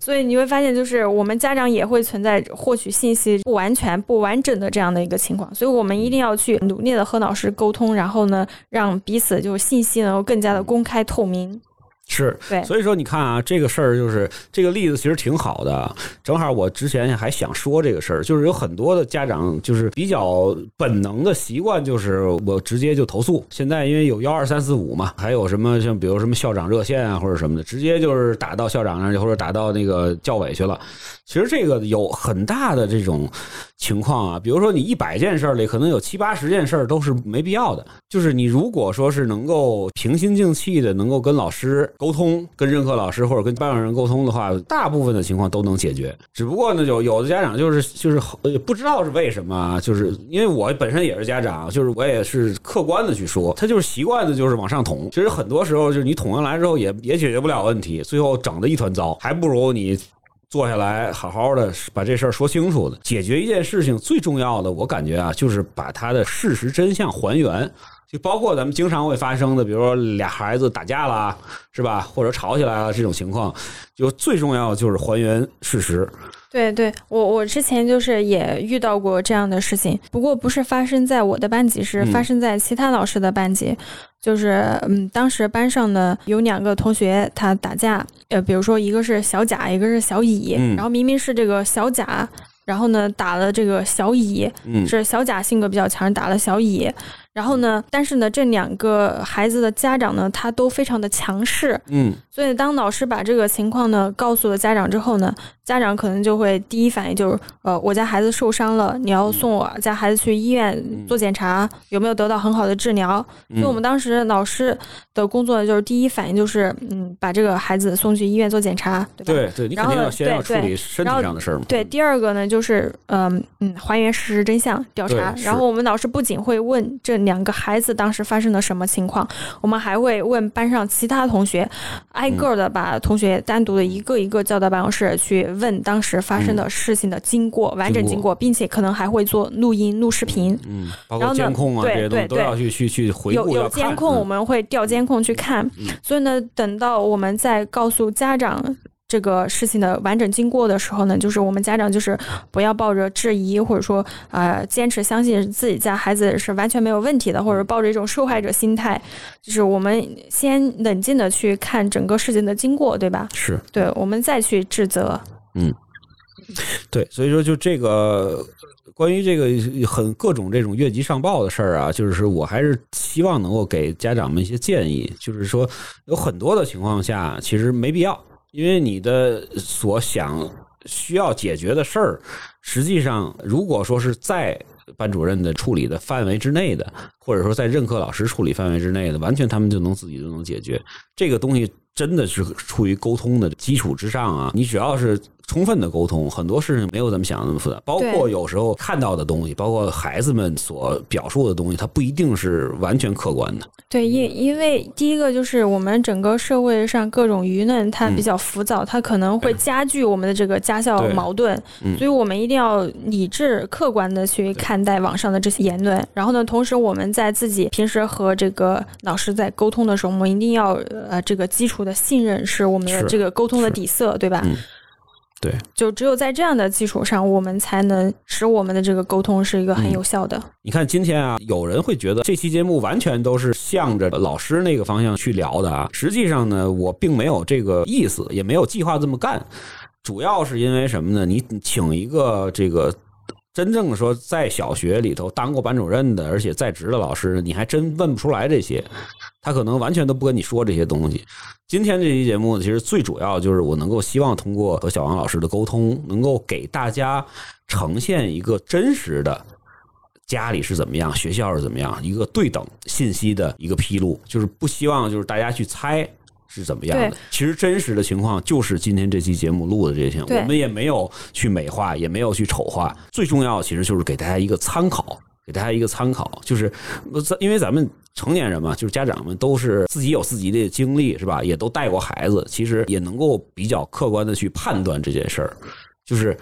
所以你会发现，就是我们家长也会存在获取信息不完全、不完整的这样的一个情况，所以我们一定要去努力的和老师沟通，然后呢，让彼此就是信息能够更加的公开透明。是，对所以说你看啊，这个事儿就是这个例子其实挺好的。正好我之前还想说这个事儿，就是有很多的家长就是比较本能的习惯，就是我直接就投诉。现在因为有幺二三四五嘛，还有什么像比如什么校长热线啊或者什么的，直接就是打到校长那儿去，或者打到那个教委去了。其实这个有很大的这种情况啊，比如说你一百件事儿里，可能有七八十件事儿都是没必要的。就是你如果说是能够平心静气的，能够跟老师沟通，跟任课老师或者跟班主任沟通的话，大部分的情况都能解决。只不过呢，有有的家长就是就是不知道是为什么啊，就是因为我本身也是家长，就是我也是客观的去说，他就是习惯的就是往上捅。其实很多时候就是你捅上来之后也也解决不了问题，最后整的一团糟，还不如你。坐下来，好好的把这事儿说清楚的，解决一件事情最重要的，我感觉啊，就是把它的事实真相还原。就包括咱们经常会发生的，比如说俩孩子打架了，是吧？或者吵起来了这种情况，就最重要的就是还原事实。对对，我我之前就是也遇到过这样的事情，不过不是发生在我的班级，是嗯发生在其他老师的班级。就是嗯，当时班上呢有两个同学他打架，呃，比如说一个是小甲，一个是小乙，嗯然后明明是这个小甲，然后呢打了这个小乙，嗯，是小甲性格比较强，打了小乙。然后呢，但是呢，这两个孩子的家长呢，他都非常的强势，嗯。所以当老师把这个情况呢告诉了家长之后呢，家长可能就会第一反应就是，呃，我家孩子受伤了，你要送我家孩子去医院做检查，有没有得到很好的治疗？所以我们当时老师的工作就是第一反应就是，嗯，把这个孩子送去医院做检查，对吧？对对，你肯然后呢定要先要处理身体上的事儿嘛。对，第二个呢，就是嗯嗯，还原事实真相调查。然后我们老师不仅会问这两个孩子当时发生了什么情况，我们还会问班上其他同学，挨个儿的把同学单独的一个一个叫到办公室去问当时发生的事情的经过、完整经过，并且可能还会做录音、录视频。嗯，包括然后呢监控啊对这些东西对对都要去去去回有有监控，嗯我们会调监控去看。所以呢，等到我们再告诉家长这个事情的完整经过的时候呢，就是我们家长就是不要抱着质疑或者说呃坚持相信自己家孩子是完全没有问题的，或者抱着一种受害者心态，就是我们先冷静的去看整个事情的经过，对吧？是对，我们再去指责。嗯对，所以说就这个关于这个很各种这种越级上报的事儿啊，就是我还是希望能够给家长们一些建议，就是说有很多的情况下其实没必要，因为你的所想需要解决的事儿，实际上如果说是在班主任的处理的范围之内的，或者说在任课老师处理范围之内的，完全他们就能自己就能解决。这个东西真的是处于沟通的基础之上啊！你只要是充分的沟通，很多事情没有咱们想的那么复杂。包括有时候看到的东西，包括孩子们所表述的东西，它不一定是完全客观的。对，因因为第一个就是我们整个社会上各种舆论它比较浮躁，它可能会加剧我们的这个家校矛盾，嗯所以我们一定要理智客观的去看待网上的这些言论。然后呢，同时我们在自己平时和这个老师在沟通的时候，我们一定要呃这个基础的信任是我们的这个沟通的底色，对吧？嗯对，就只有在这样的基础上，我们才能使我们的这个沟通是一个很嗯有效的。你看今天啊，有人会觉得这期节目完全都是向着老师那个方向去聊的啊。实际上呢，我并没有这个意思，也没有计划这么干。主要是因为什么呢？你请一个这个真正说在小学里头当过班主任的，而且在职的老师，你还真问不出来这些，他可能完全都不跟你说这些东西。今天这期节目其实最主要就是我能够希望通过和小王老师的沟通，能够给大家呈现一个真实的。家里是怎么样，学校是怎么样，一个对等信息的一个披露，就是不希望就是大家去猜是怎么样的。其实真实的情况就是今天这期节目录的这些，我们也没有去美化，也没有去丑化，最重要其实就是给大家一个参考，给大家一个参考，就是因为咱们成年人嘛，就是家长们都是自己有自己的经历，是吧？也都带过孩子，其实也能够比较客观的去判断这件事儿，就是。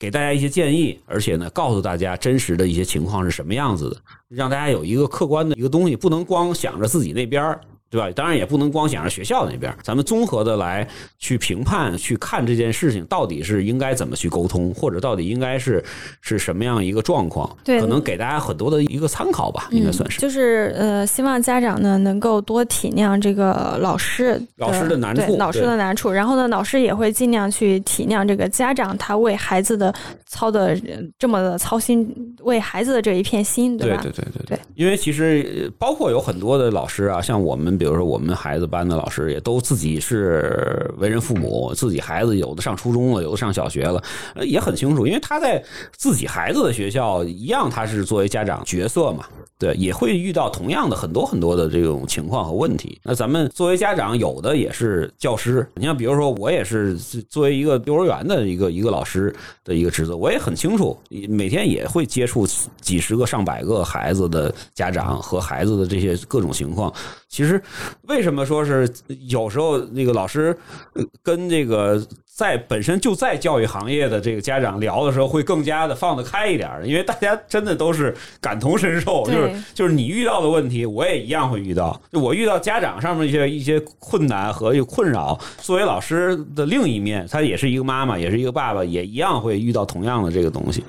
给大家一些建议，而且呢，告诉大家真实的一些情况是什么样子的，让大家有一个客观的一个东西，不能光想着自己那边儿，对吧？当然也不能光想着学校那边，咱们综合的来去评判、去看这件事情到底是应该怎么去沟通，或者到底应该是是什么样一个状况，对可能给大家很多的一个参考吧，应该算是。就是呃，希望家长呢能够多体谅这个老师老师的难处老师的难处，然后呢，老师也会尽量去体谅这个家长他为孩子的操的呃这么的操心，为孩子的这一片心，对吧？对对对对对，因为其实呃包括有很多的老师啊，像我们，比如说我们孩子班的老师，也都自己是为人父母，自己孩子有的上初中了，有的上小学了，呃也很清楚，因为他在自己孩子的学校一样，他是作为家长角色嘛，对，也会遇到同样的很多很多的这种情况和问题。那咱们作为家长，有的也是教师，你像比如说我也是作为一个幼儿园的一个一个老师的一个职责，我也很清楚，每天也会接触几十个、上百个孩子的家长和孩子的这些各种情况。其实，为什么说是有时候那个老师跟这个在本身就在教育行业的这个家长聊的时候，会更加的放得开一点，因为大家真的都是感同身受，就是就是你遇到的问题，我也一样会遇到。就我遇到家长上面一些一些困难和困扰，作为老师的另一面，他也是一个妈妈，也是一个爸爸，也一样会遇到同样的这个东西。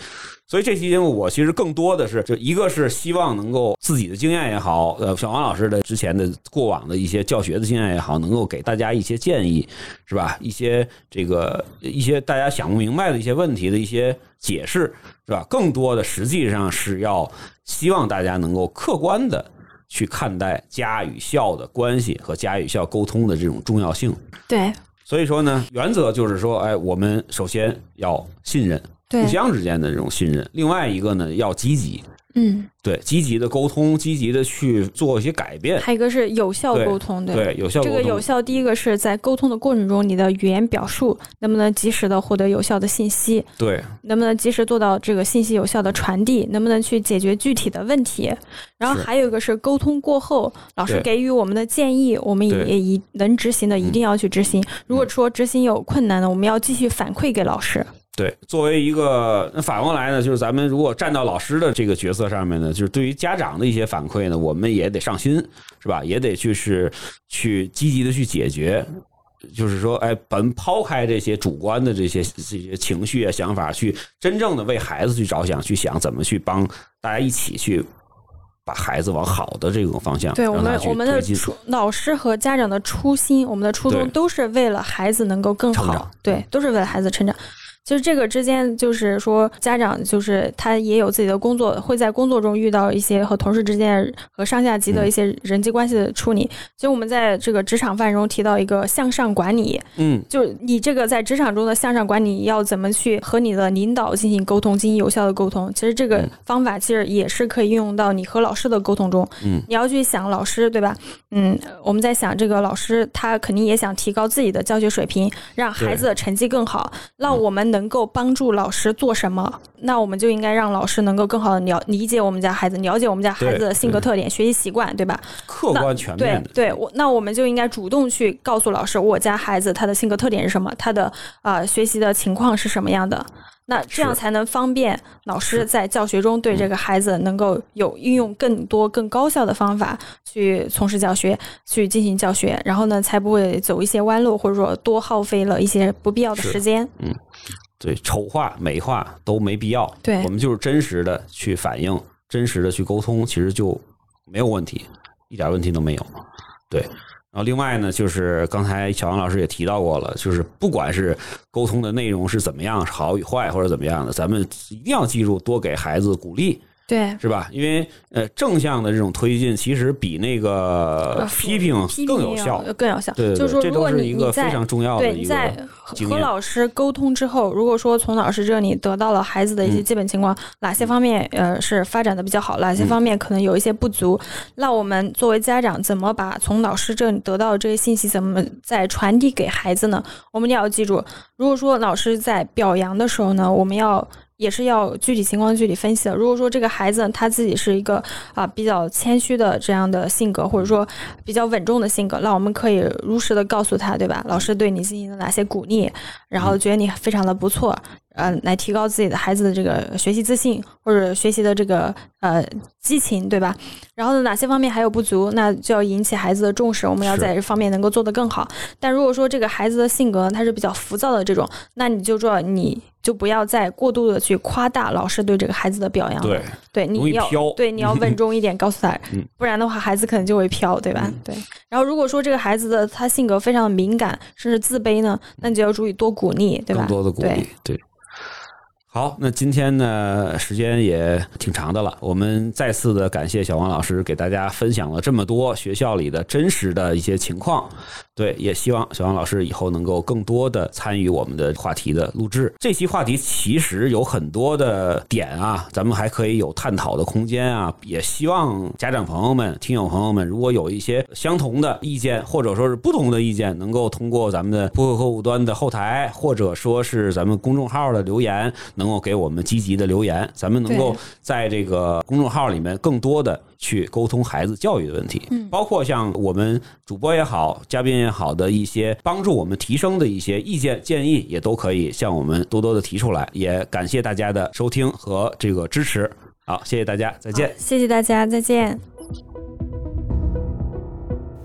所以这期节目我其实更多的是，就一个是希望能够自己的经验也好，呃，小王老师的之前的过往的一些教学的经验也好，能够给大家一些建议，是吧？一些这个一些大家想不明白的一些问题的一些解释，是吧？更多的实际上是要希望大家能够客观的去看待家与校的关系和家与校沟通的这种重要性。对所以说呢，原则就是说，哎，我们首先要信任。对互相之间的这种信任。另外一个呢，要积极，嗯，对，积极的沟通，积极的去做一些改变，还有一个是有效沟通，对，有效沟这。个有效，第一个是在沟通的过程中，你的语言表述能不能及时的获得有效的信息，对能不能及时做到这个信息有效的传递，能不能去解决具体的问题。然后还有一个是沟通过后，老师给予我们的建议，我们也一能执行的一定要去执行。如果说执行有困难的，我们要继续反馈给老师。对，作为一个那反过来呢，就是咱们如果站到老师的这个角色上面呢，就是对于家长的一些反馈呢，我们也得上心，是吧？也得去是去积极的去解决。就是说，哎，本抛开这些主观的这些这些情绪啊、想法，去真正的为孩子去着想，去想怎么去帮大家一起去把孩子往好的这种方向，对我们我们的初老师和家长的初心，我们的初衷都是为了孩子能够更好，对，都是为了孩子成长。其实这个之间，就是说家长就是他也有自己的工作，会在工作中遇到一些和同事之间和上下级的一些人际关系的处理。其实我们在这个职场范中提到一个向上管理，嗯，就是你这个在职场中的向上管理要怎么去和你的领导进行沟通，进行有效的沟通。其实这个嗯方法其实也是可以运用到你和老师的沟通中。嗯，你要去想老师，对吧？嗯，我们在想这个老师他肯定也想提高自己的教学水平，让孩子的成绩更好。那我们能够帮助老师做什么？那我们就应该让老师能够更好的了理解我们家孩子，了解我们家孩子的性格特点、学习习惯，对吧？客观全对面的，对，我那我们就应该主动去告诉老师，我家孩子他的性格特点是什么，他的啊、呃学习的情况是什么样的。那这样才能方便老师在教学中对这个孩子能够有运用更多、更高效的方法去从事教学，去进行教学，然后呢，才不会走一些弯路，或者说多耗费了一些不必要的时间。对，丑化、美化都没必要。对我们就是真实的去反映，真实的去沟通，其实就没有问题，一点问题都没有。对，然后另外呢，就是刚才小王老师也提到过了，就是不管是沟通的内容是怎么样，好与坏或者怎么样的，咱们一定要记住多给孩子鼓励。对，是吧？因为呃，正向的这种推进，其实比那个呃批评更有效。更有效。对对对，就是说，这都如果你是一个非你在常重要的一对你在和老师沟通之后，如果说从老师这里得到了孩子的一些嗯基本情况，哪些方面呃是发展的比较好，哪些嗯方面可能有一些不足，那我们作为家长怎么把从老师这里得到的这些信息怎么再传递给孩子呢？我们也要记住，如果说老师在表扬的时候呢，我们要。也是要具体情况具体分析的。如果说这个孩子他自己是一个啊比较谦虚的这样的性格，或者说比较稳重的性格，那我们可以如实的告诉他，对吧？老师对你进行了哪些鼓励，然后觉得你非常的不错，呃，来提高自己的孩子的这个学习自信或者学习的这个呃激情，对吧？然后呢，哪些方面还有不足，那就要引起孩子的重视，我们要在这方面能够做得更好。但如果说这个孩子的性格呢，他是比较浮躁的这种，那你就说你就不要再过度的去夸大老师对这个孩子的表扬。对，对，你要对你要稳重一点，告诉他 (laughs) 嗯，不然的话孩子可能就会飘，对吧？对。然后如果说这个孩子的他性格非常的敏感，甚至自卑呢，那你就要注意多鼓励，对吧？更多的鼓对励，对。好，那今天呢，时间也挺长的了。我们再次的感谢小王老师给大家分享了这么多学校里的真实的一些情况。对，也希望小王老师以后能够更多的参与我们的话题的录制。这期话题其实有很多的点啊，咱们还可以有探讨的空间啊。也希望家长朋友们、听友朋友们，如果有一些相同的意见，或者说是不同的意见，能够通过咱们的播客客户端的后台，或者说是咱们公众号的留言，能够给我们积极的留言，咱们能够在这个公众号里面更多的去沟通孩子教育的问题，嗯包括像我们主播也好，嘉宾也好的一些帮助我们提升的一些意见建议，也都可以向我们多多的提出来。也感谢大家的收听和这个支持。好，谢谢大家，再见。谢谢大家，再见。